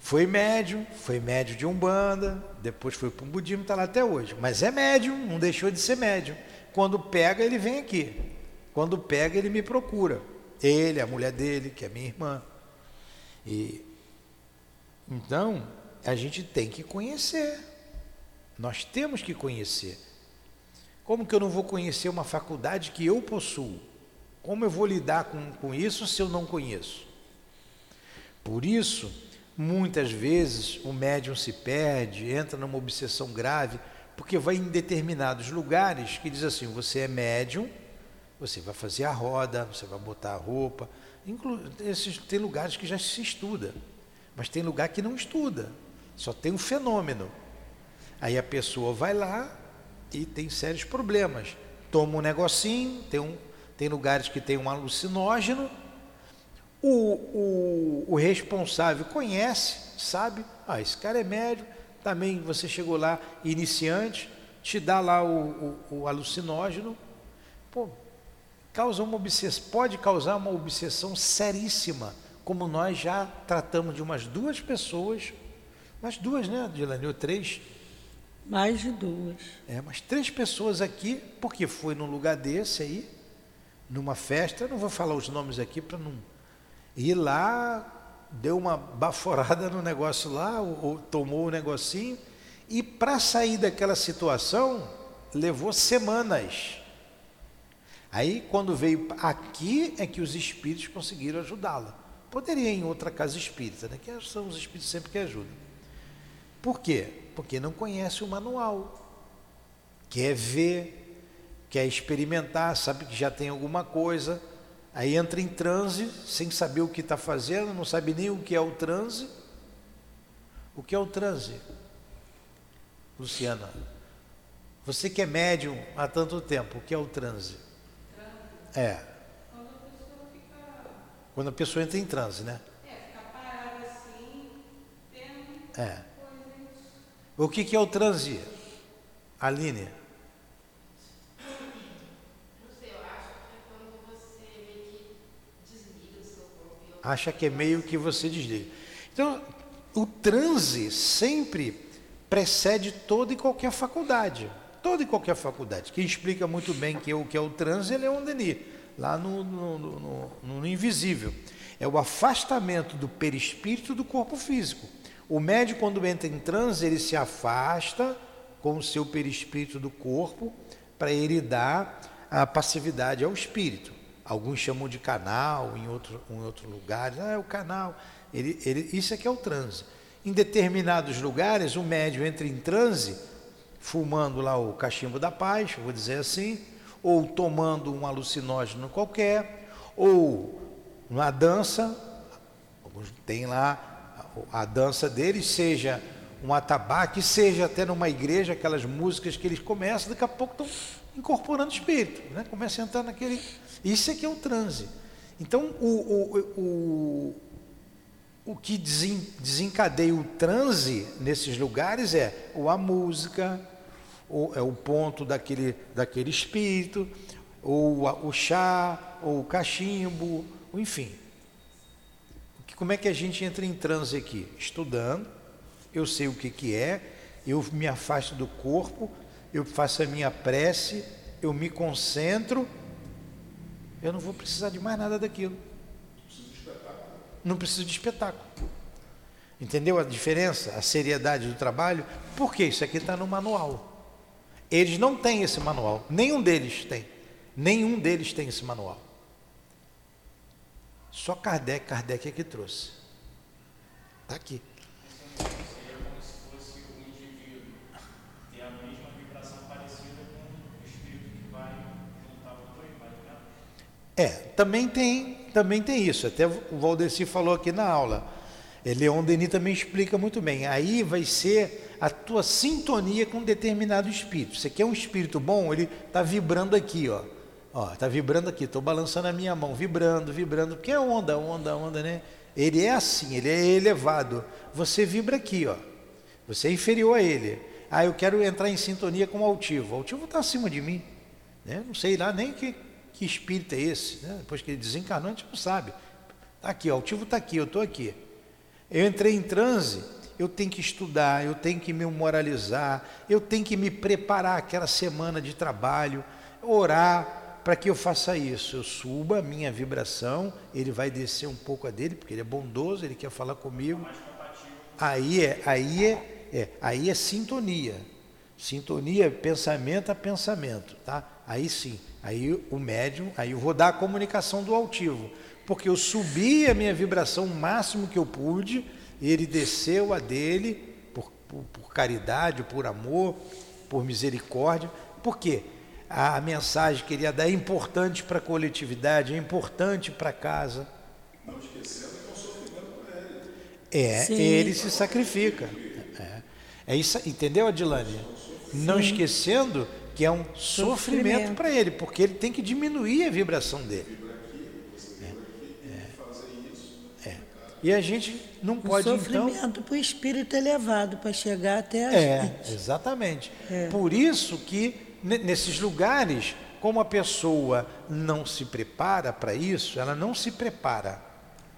Foi médium, foi médium de Umbanda, depois foi para o budismo, está lá até hoje. Mas é médium, não deixou de ser médium. Quando pega, ele vem aqui. Quando pega, ele me procura. Ele, a mulher dele, que é minha irmã. E então, a gente tem que conhecer. Nós temos que conhecer. Como que eu não vou conhecer uma faculdade que eu possuo? Como eu vou lidar com, com isso se eu não conheço? Por isso, muitas vezes o médium se perde, entra numa obsessão grave, porque vai em determinados lugares que diz assim: você é médium, você vai fazer a roda, você vai botar a roupa. Inclu esses, tem lugares que já se estuda, mas tem lugar que não estuda. Só tem um fenômeno. Aí a pessoa vai lá e tem sérios problemas. Toma um negocinho, tem, um, tem lugares que tem um alucinógeno. O, o, o responsável conhece, sabe, ah, esse cara é médio, também você chegou lá, iniciante, te dá lá o, o, o alucinógeno, pô, causa uma obsessão, pode causar uma obsessão seríssima, como nós já tratamos de umas duas pessoas mais duas, né, Dilane? Ou três? Mais de duas. É, mas três pessoas aqui, porque foi num lugar desse aí, numa festa, eu não vou falar os nomes aqui para não. E lá deu uma baforada no negócio lá, ou, ou tomou o negocinho, e para sair daquela situação levou semanas. Aí, quando veio aqui, é que os espíritos conseguiram ajudá-la. Poderia ir em outra casa espírita, né? que são os espíritos sempre que ajudam. Por quê? Porque não conhece o manual. Quer ver, quer experimentar, sabe que já tem alguma coisa, aí entra em transe sem saber o que está fazendo, não sabe nem o que é o transe. O que é o transe? Luciana, você que é médium há tanto tempo, o que é o transe? É. Quando a pessoa entra em transe, né? É, fica parada assim, tendo. É. O que, que é o transe? Aline? Acha que é meio que você desliga. Então, o transe sempre precede toda e qualquer faculdade. Toda e qualquer faculdade. Quem explica muito bem que é o que é o transe é Leon Denis, lá no, no, no, no invisível. É o afastamento do perispírito do corpo físico. O médico, quando entra em transe, ele se afasta com o seu perispírito do corpo para ele dar a passividade ao espírito. Alguns chamam de canal, em outro, em outro lugar, ah, é o canal. Ele, ele, isso é que é o transe. Em determinados lugares, o médium entra em transe, fumando lá o cachimbo da paz, vou dizer assim, ou tomando um alucinógeno qualquer, ou uma dança, têm lá a dança deles seja um atabaque, seja até numa igreja, aquelas músicas que eles começam, daqui a pouco estão incorporando espírito, né? começa a entrar naquele. Isso é que é o transe. Então, o, o, o, o que desencadeia o transe nesses lugares é ou a música, ou é o ponto daquele, daquele espírito, ou o chá, ou o cachimbo, enfim. Como é que a gente entra em transe aqui? Estudando, eu sei o que, que é, eu me afasto do corpo, eu faço a minha prece, eu me concentro, eu não vou precisar de mais nada daquilo. Não preciso de espetáculo. Entendeu a diferença, a seriedade do trabalho? Porque isso aqui está no manual. Eles não têm esse manual, nenhum deles tem. Nenhum deles tem esse manual. Só Kardec, Kardec é que trouxe. Está aqui. É, também tem, também tem isso. Até o Valdeci falou aqui na aula. E Leon Denis também explica muito bem. Aí vai ser a tua sintonia com um determinado espírito. Você quer um espírito bom, ele está vibrando aqui, ó. Ó, está vibrando aqui, estou balançando a minha mão, vibrando, vibrando, porque é onda, onda, onda, né? Ele é assim, ele é elevado. Você vibra aqui, ó. Você é inferior a ele. Ah, eu quero entrar em sintonia com o altivo. O altivo está acima de mim. Né? Não sei lá nem que, que espírito é esse. Né? Depois que ele desencarnou, a gente não sabe. Está aqui, o altivo está aqui, eu estou aqui. Eu entrei em transe, eu tenho que estudar, eu tenho que me moralizar, eu tenho que me preparar aquela semana de trabalho, orar para que eu faça isso. Eu suba a minha vibração, ele vai descer um pouco a dele, porque ele é bondoso, ele quer falar comigo. Aí é, aí é é, aí é sintonia. Sintonia pensamento a pensamento, tá? Aí sim, aí o médium, aí eu vou dar a comunicação do altivo, porque eu subi a minha vibração o máximo que eu pude, ele desceu a dele por, por, por caridade, por amor, por misericórdia. Por quê? A, a mensagem que ele ia dar é importante para a coletividade, é importante para a casa. Não esquecendo que é um sofrimento para ele. É, Sim. ele se sacrifica. É isso, entendeu, Adilane? Não esquecendo que é um sofrimento para ele, porque ele tem que diminuir a vibração dele. É, é. E a gente não pode então sofrimento para o espírito elevado para chegar até a é, gente. Exatamente. É. Por isso que nesses lugares, como a pessoa não se prepara para isso, ela não se prepara.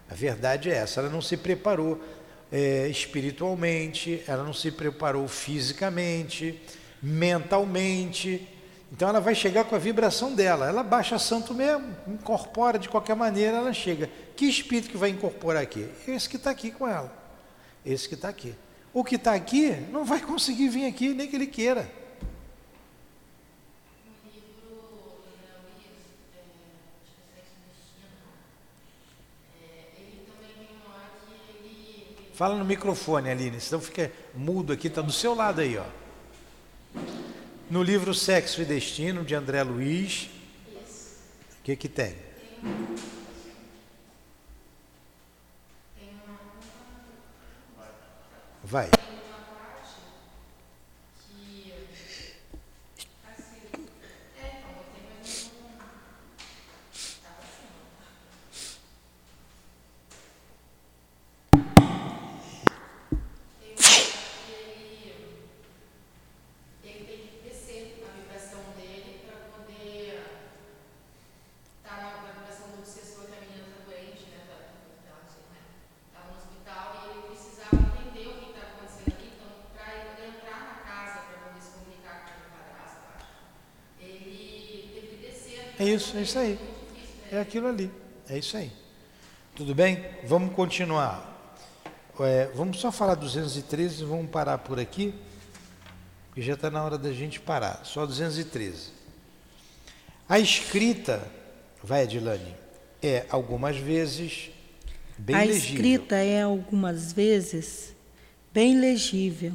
A verdade é essa, ela não se preparou é, espiritualmente, ela não se preparou fisicamente, mentalmente. Então ela vai chegar com a vibração dela. Ela baixa santo mesmo, incorpora de qualquer maneira, ela chega. Que espírito que vai incorporar aqui? Esse que está aqui com ela. Esse que está aqui. O que está aqui não vai conseguir vir aqui, nem que ele queira. Fala no microfone, Aline, senão fica mudo aqui, está do seu lado aí, ó. No livro Sexo e Destino, de André Luiz, o que que tem? Vai. É isso, aí. É aquilo ali. É isso aí. Tudo bem? Vamos continuar. É, vamos só falar 213 e vamos parar por aqui, porque já está na hora da gente parar. Só 213. A escrita, vai Adilane, é algumas vezes bem a legível. A escrita é algumas vezes bem legível.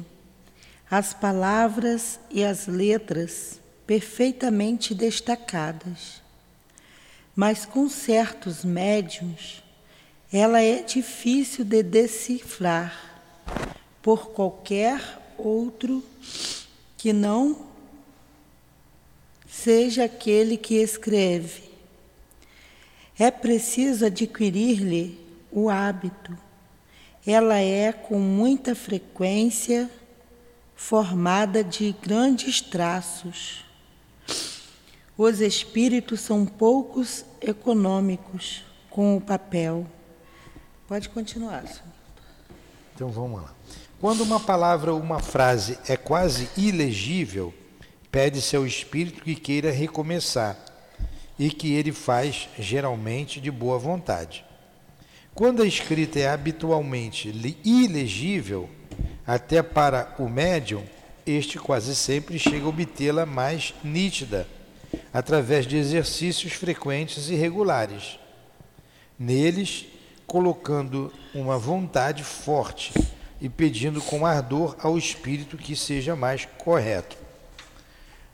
As palavras e as letras perfeitamente destacadas. Mas com certos médiums, ela é difícil de decifrar por qualquer outro que não seja aquele que escreve. É preciso adquirir-lhe o hábito. Ela é com muita frequência formada de grandes traços os espíritos são poucos econômicos com o papel. Pode continuar, senhor. Então vamos lá. Quando uma palavra ou uma frase é quase ilegível, pede-se ao espírito que queira recomeçar e que ele faz geralmente de boa vontade. Quando a escrita é habitualmente ilegível, até para o médium, este quase sempre chega a obtê-la mais nítida através de exercícios frequentes e regulares. Neles, colocando uma vontade forte e pedindo com ardor ao espírito que seja mais correto.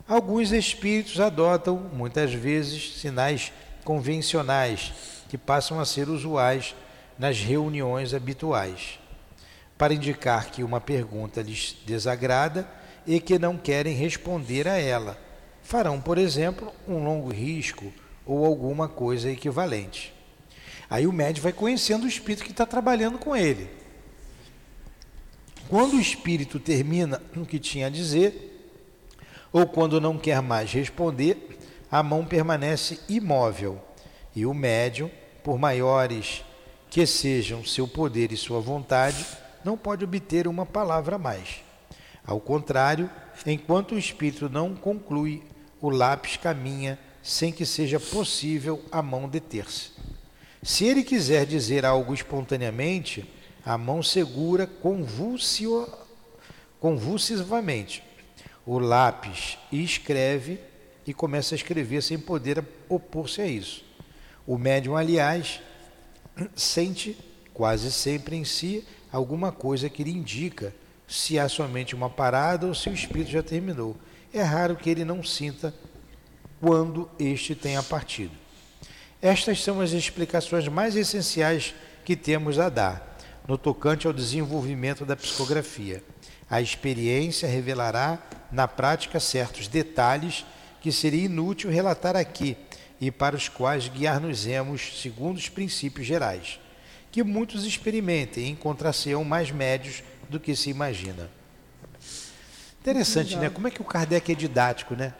Alguns espíritos adotam, muitas vezes, sinais convencionais que passam a ser usuais nas reuniões habituais, para indicar que uma pergunta lhes desagrada e que não querem responder a ela. Farão, por exemplo, um longo risco ou alguma coisa equivalente. Aí o médium vai conhecendo o espírito que está trabalhando com ele. Quando o espírito termina o que tinha a dizer, ou quando não quer mais responder, a mão permanece imóvel e o médium, por maiores que sejam seu poder e sua vontade, não pode obter uma palavra a mais. Ao contrário, enquanto o espírito não conclui, o lápis caminha sem que seja possível a mão deter-se. Se ele quiser dizer algo espontaneamente, a mão segura convulsio, convulsivamente o lápis escreve e começa a escrever sem poder opor-se a isso. O médium, aliás, sente quase sempre em si alguma coisa que lhe indica se há somente uma parada ou se o espírito já terminou. É raro que ele não sinta quando este tenha partido. Estas são as explicações mais essenciais que temos a dar no tocante ao desenvolvimento da psicografia. A experiência revelará na prática certos detalhes que seria inútil relatar aqui e para os quais guiar-nos-emos segundo os princípios gerais. Que muitos experimentem e encontrar-se-ão mais médios do que se imagina. Interessante, né? Como é que o Kardec é didático, né?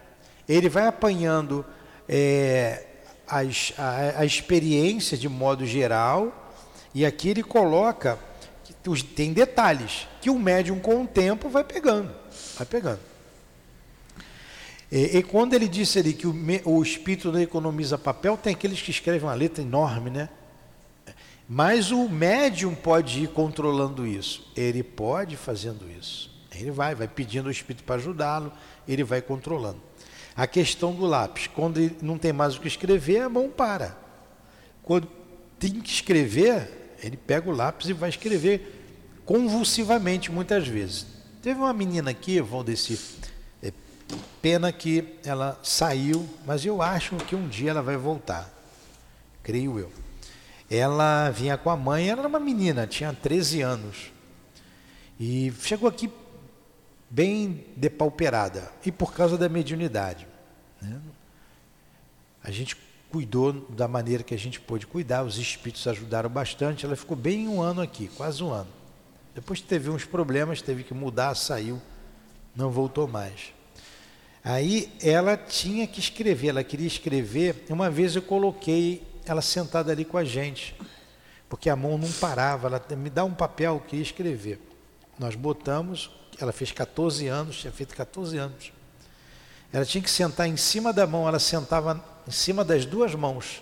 Ele vai apanhando é, as, a, a experiência de modo geral e aqui ele coloca que tem detalhes que o médium com o tempo vai pegando, vai pegando. E, e quando ele disse ali que o, o espírito não economiza papel, tem aqueles que escrevem uma letra enorme, né? Mas o médium pode ir controlando isso. Ele pode fazendo isso. Ele vai, vai pedindo o espírito para ajudá-lo, ele vai controlando. A questão do lápis, quando não tem mais o que escrever, a mão para. Quando tem que escrever, ele pega o lápis e vai escrever convulsivamente muitas vezes. Teve uma menina aqui, Valdeci, é pena que ela saiu, mas eu acho que um dia ela vai voltar, creio eu. Ela vinha com a mãe, ela era uma menina, tinha 13 anos, e chegou aqui bem depauperada, e por causa da mediunidade. Né? A gente cuidou da maneira que a gente pôde cuidar, os espíritos ajudaram bastante, ela ficou bem um ano aqui, quase um ano. Depois teve uns problemas, teve que mudar, saiu, não voltou mais. Aí ela tinha que escrever, ela queria escrever. Uma vez eu coloquei ela sentada ali com a gente, porque a mão não parava, ela me dá um papel, eu queria escrever. Nós botamos, ela fez 14 anos, tinha feito 14 anos. Ela tinha que sentar em cima da mão, ela sentava em cima das duas mãos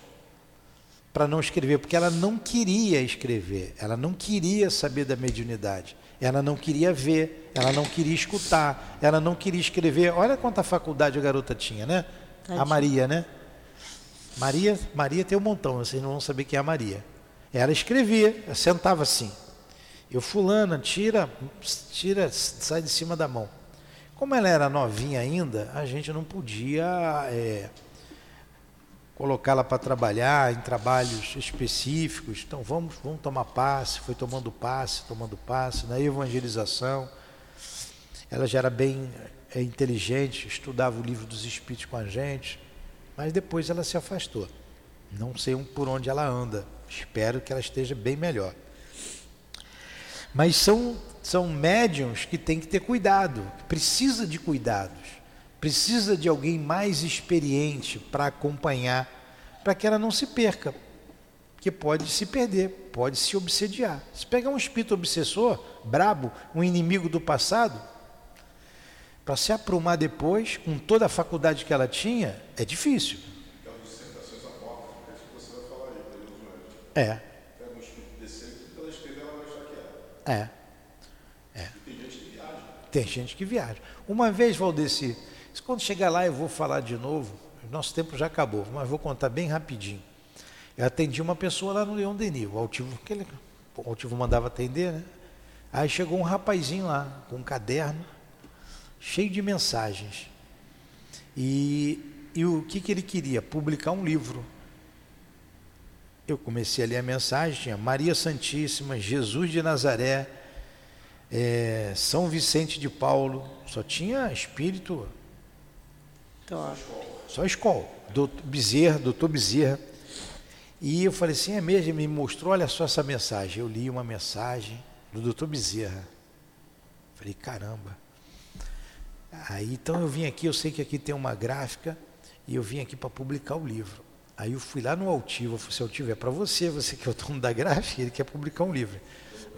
para não escrever, porque ela não queria escrever, ela não queria saber da mediunidade, ela não queria ver, ela não queria escutar, ela não queria escrever. Olha quanta faculdade a garota tinha, né? Tadinha. A Maria, né? Maria, Maria tem um montão, vocês não vão saber quem é a Maria. Ela escrevia, sentava assim. Eu fulana, tira, tira, sai de cima da mão. Como ela era novinha ainda, a gente não podia é, colocá-la para trabalhar em trabalhos específicos. Então vamos, vamos tomar passe, foi tomando passe, tomando passe, na evangelização. Ela já era bem é, inteligente, estudava o livro dos Espíritos com a gente, mas depois ela se afastou. Não sei por onde ela anda. Espero que ela esteja bem melhor. Mas são, são médiums que têm que ter cuidado, precisa de cuidados precisa de alguém mais experiente para acompanhar, para que ela não se perca, que pode se perder, pode se obsediar. Se pegar um espírito obsessor, brabo, um inimigo do passado, para se aprumar depois, com toda a faculdade que ela tinha, é difícil. É. É. É. Tem gente que viaja. Uma vez, Valdeci, quando chegar lá eu vou falar de novo. Nosso tempo já acabou, mas vou contar bem rapidinho. Eu atendi uma pessoa lá no Leão Denis, o Altivo, aquele, o Altivo mandava atender, né? Aí chegou um rapazinho lá, com um caderno, cheio de mensagens. E, e o que, que ele queria? Publicar um livro. Eu comecei a ler a mensagem, tinha Maria Santíssima, Jesus de Nazaré, é, São Vicente de Paulo, só tinha espírito, Top. só escola, doutor Bezerra, doutor Bezerra. E eu falei assim, é mesmo, ele me mostrou, olha só essa mensagem. Eu li uma mensagem do doutor Bezerra. Falei, caramba. Aí então eu vim aqui, eu sei que aqui tem uma gráfica, e eu vim aqui para publicar o livro. Aí eu fui lá no Altivo, eu falei assim, Altivo, é para você, você que é o dono da gráfica, ele quer publicar um livro.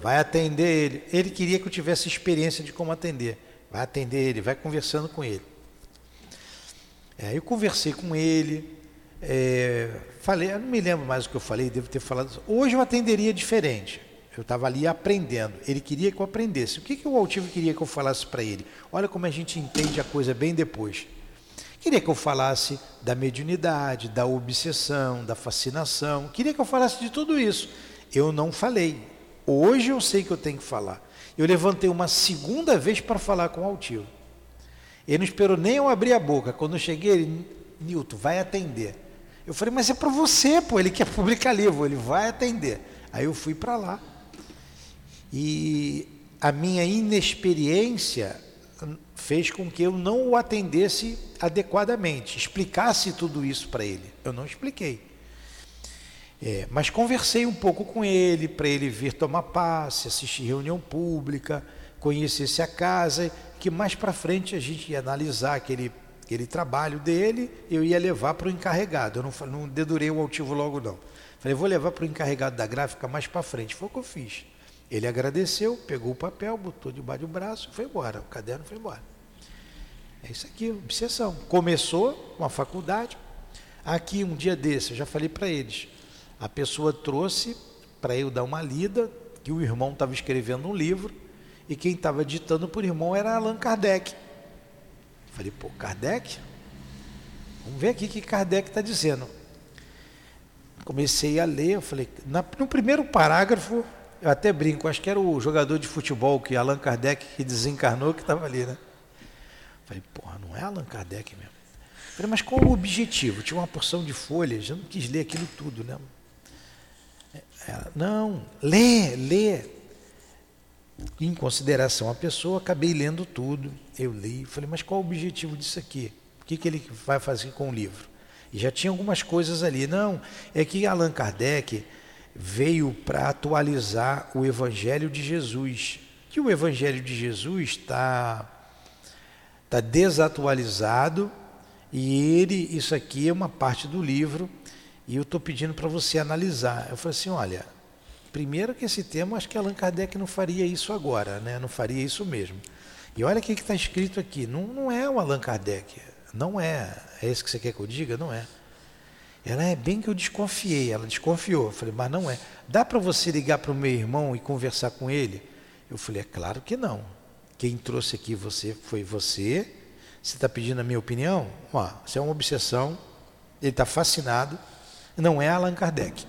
Vai atender ele. Ele queria que eu tivesse experiência de como atender. Vai atender ele, vai conversando com ele. É, eu conversei com ele, é, falei, eu não me lembro mais o que eu falei, devo ter falado. Hoje eu atenderia diferente. Eu estava ali aprendendo. Ele queria que eu aprendesse. O que, que o Altivo queria que eu falasse para ele? Olha como a gente entende a coisa bem depois. Queria que eu falasse da mediunidade, da obsessão, da fascinação. Queria que eu falasse de tudo isso. Eu não falei. Hoje eu sei que eu tenho que falar. Eu levantei uma segunda vez para falar com o Altivo. Ele não esperou nem eu abrir a boca. Quando eu cheguei, ele, Nilton, vai atender. Eu falei, mas é para você, pô. Ele quer [LAUGHS] publicar livro, ele vai atender. Aí eu fui para lá. E a minha inexperiência fez com que eu não o atendesse adequadamente, explicasse tudo isso para ele. Eu não expliquei. É, mas conversei um pouco com ele, para ele vir tomar passe, assistir reunião pública, conhecesse a casa, que mais para frente a gente ia analisar aquele, aquele trabalho dele, eu ia levar para o encarregado. Eu não, não dedurei o altivo logo não. Falei, vou levar para o encarregado da gráfica mais para frente. Foi o que eu fiz. Ele agradeceu, pegou o papel, botou debaixo do braço e foi embora. O caderno foi embora. É isso aqui, obsessão. Começou uma faculdade. Aqui, um dia desse, eu já falei para eles. A pessoa trouxe para eu dar uma lida, que o irmão estava escrevendo um livro, e quem estava ditando por irmão era Allan Kardec. Falei, pô, Kardec? Vamos ver aqui o que Kardec está dizendo. Comecei a ler, eu falei, no primeiro parágrafo, eu até brinco, acho que era o jogador de futebol que Allan Kardec que desencarnou que estava ali, né? Falei, porra, não é Allan Kardec mesmo. Falei, mas qual o objetivo? Tinha uma porção de folhas, eu não quis ler aquilo tudo, né? Ela, não, lê, lê. Em consideração à pessoa, acabei lendo tudo. Eu li, falei, mas qual o objetivo disso aqui? O que, que ele vai fazer com o livro? E já tinha algumas coisas ali. Não, é que Allan Kardec veio para atualizar o Evangelho de Jesus. Que o Evangelho de Jesus está tá desatualizado e ele, isso aqui é uma parte do livro e eu estou pedindo para você analisar. Eu falei assim, olha, primeiro que esse tema, acho que Allan Kardec não faria isso agora, né? não faria isso mesmo. E olha o que está escrito aqui, não, não é o Allan Kardec, não é. É isso que você quer que eu diga? Não é. Ela é bem que eu desconfiei, ela desconfiou. Eu falei, mas não é. Dá para você ligar para o meu irmão e conversar com ele? Eu falei, é claro que não. Quem trouxe aqui você foi você. Você está pedindo a minha opinião? Ó, isso é uma obsessão. Ele está fascinado. Não é Allan Kardec.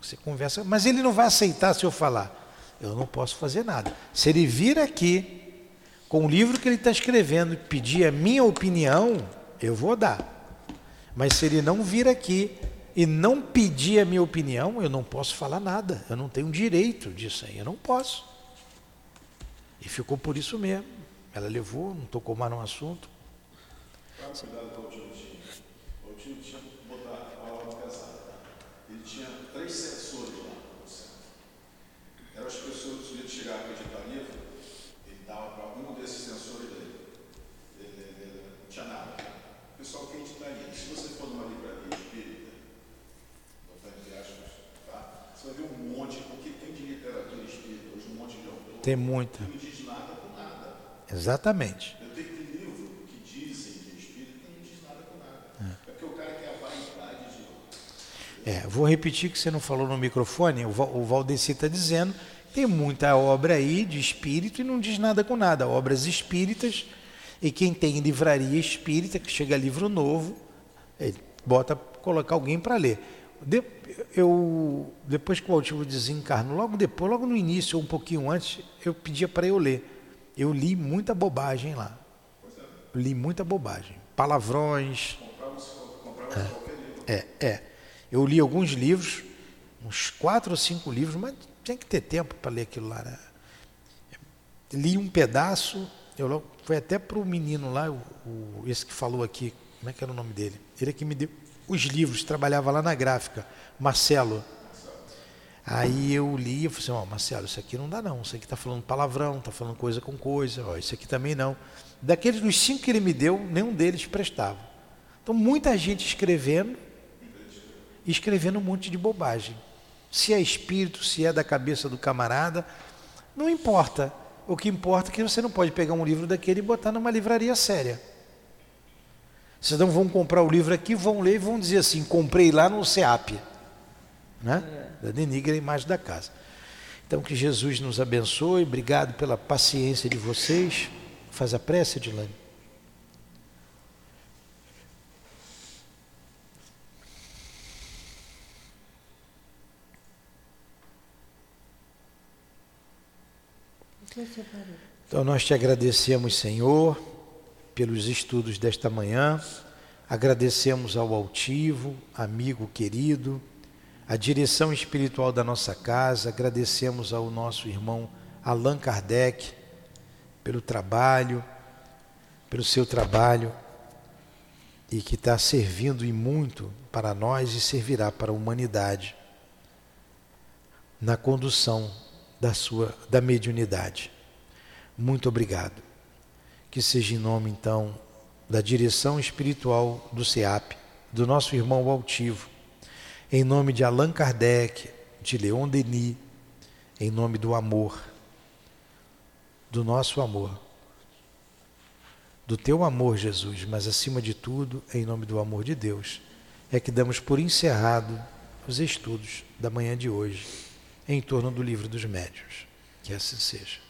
Você conversa, mas ele não vai aceitar se eu falar. Eu não posso fazer nada. Se ele vir aqui com o livro que ele está escrevendo e pedir a minha opinião, eu vou dar. Mas se ele não vir aqui e não pedir a minha opinião, eu não posso falar nada. Eu não tenho direito disso aí. Eu não posso. E ficou por isso mesmo. Ela levou, não tocou mais no assunto. O tio tinha que botar a aula pesada. Ele tinha três sensores lá no centro. Eram as pessoas que chegavam a acreditar livro, ele dava para um desses sensores dele. Ele, ele- ele não tinha nada. O pessoal que editaria. Se você for numa livraria espírita, botar entre aspas, tá? Você vai ver um monte, porque tem de literatura espírita, hoje um monte de autor. Tem muita. Não diz nada com nada. Exatamente. Eu tenho que livro que dizem que é espírita e não diz nada com nada. É porque o cara quer a vaidade de. É, vou repetir que você não falou no microfone, o, Val- o Valdeci está dizendo, tem muita obra aí de espírito e não diz nada com nada, obras espíritas, e quem tem livraria espírita, que chega livro novo, bota, colocar alguém para ler. De- eu, depois que o Altivo desencarnou, logo depois, logo no início, ou um pouquinho antes, eu pedia para eu ler. Eu li muita bobagem lá. Li muita bobagem. Palavrões, é, é. Eu li alguns livros, uns quatro ou cinco livros, mas tinha que ter tempo para ler aquilo lá. Né? Li um pedaço, eu foi até para o menino lá, o, o, esse que falou aqui, como é que era o nome dele? Ele é que me deu os livros, trabalhava lá na gráfica, Marcelo. Aí eu li e falei assim, ó, Marcelo, isso aqui não dá não, isso aqui está falando palavrão, está falando coisa com coisa, ó, isso aqui também não. Daqueles dos cinco que ele me deu, nenhum deles prestava. Então muita gente escrevendo, escrevendo um monte de bobagem. Se é espírito, se é da cabeça do camarada, não importa. O que importa é que você não pode pegar um livro daquele e botar numa livraria séria. Vocês não vão comprar o livro aqui, vão ler e vão dizer assim, comprei lá no SEAP. Né? É. Denigra a imagem da casa. Então que Jesus nos abençoe, obrigado pela paciência de vocês. Faz a prece, Edilane. Então nós te agradecemos, Senhor pelos estudos desta manhã. Agradecemos ao altivo, amigo querido, a direção espiritual da nossa casa, agradecemos ao nosso irmão Allan Kardec pelo trabalho, pelo seu trabalho e que está servindo e muito para nós e servirá para a humanidade na condução da sua da mediunidade. Muito obrigado que seja em nome então da direção espiritual do SEAP, do nosso irmão altivo, em nome de Allan Kardec, de Leon Denis, em nome do amor, do nosso amor, do teu amor, Jesus, mas acima de tudo, em nome do amor de Deus, é que damos por encerrado os estudos da manhã de hoje em torno do livro dos médios. Que assim seja.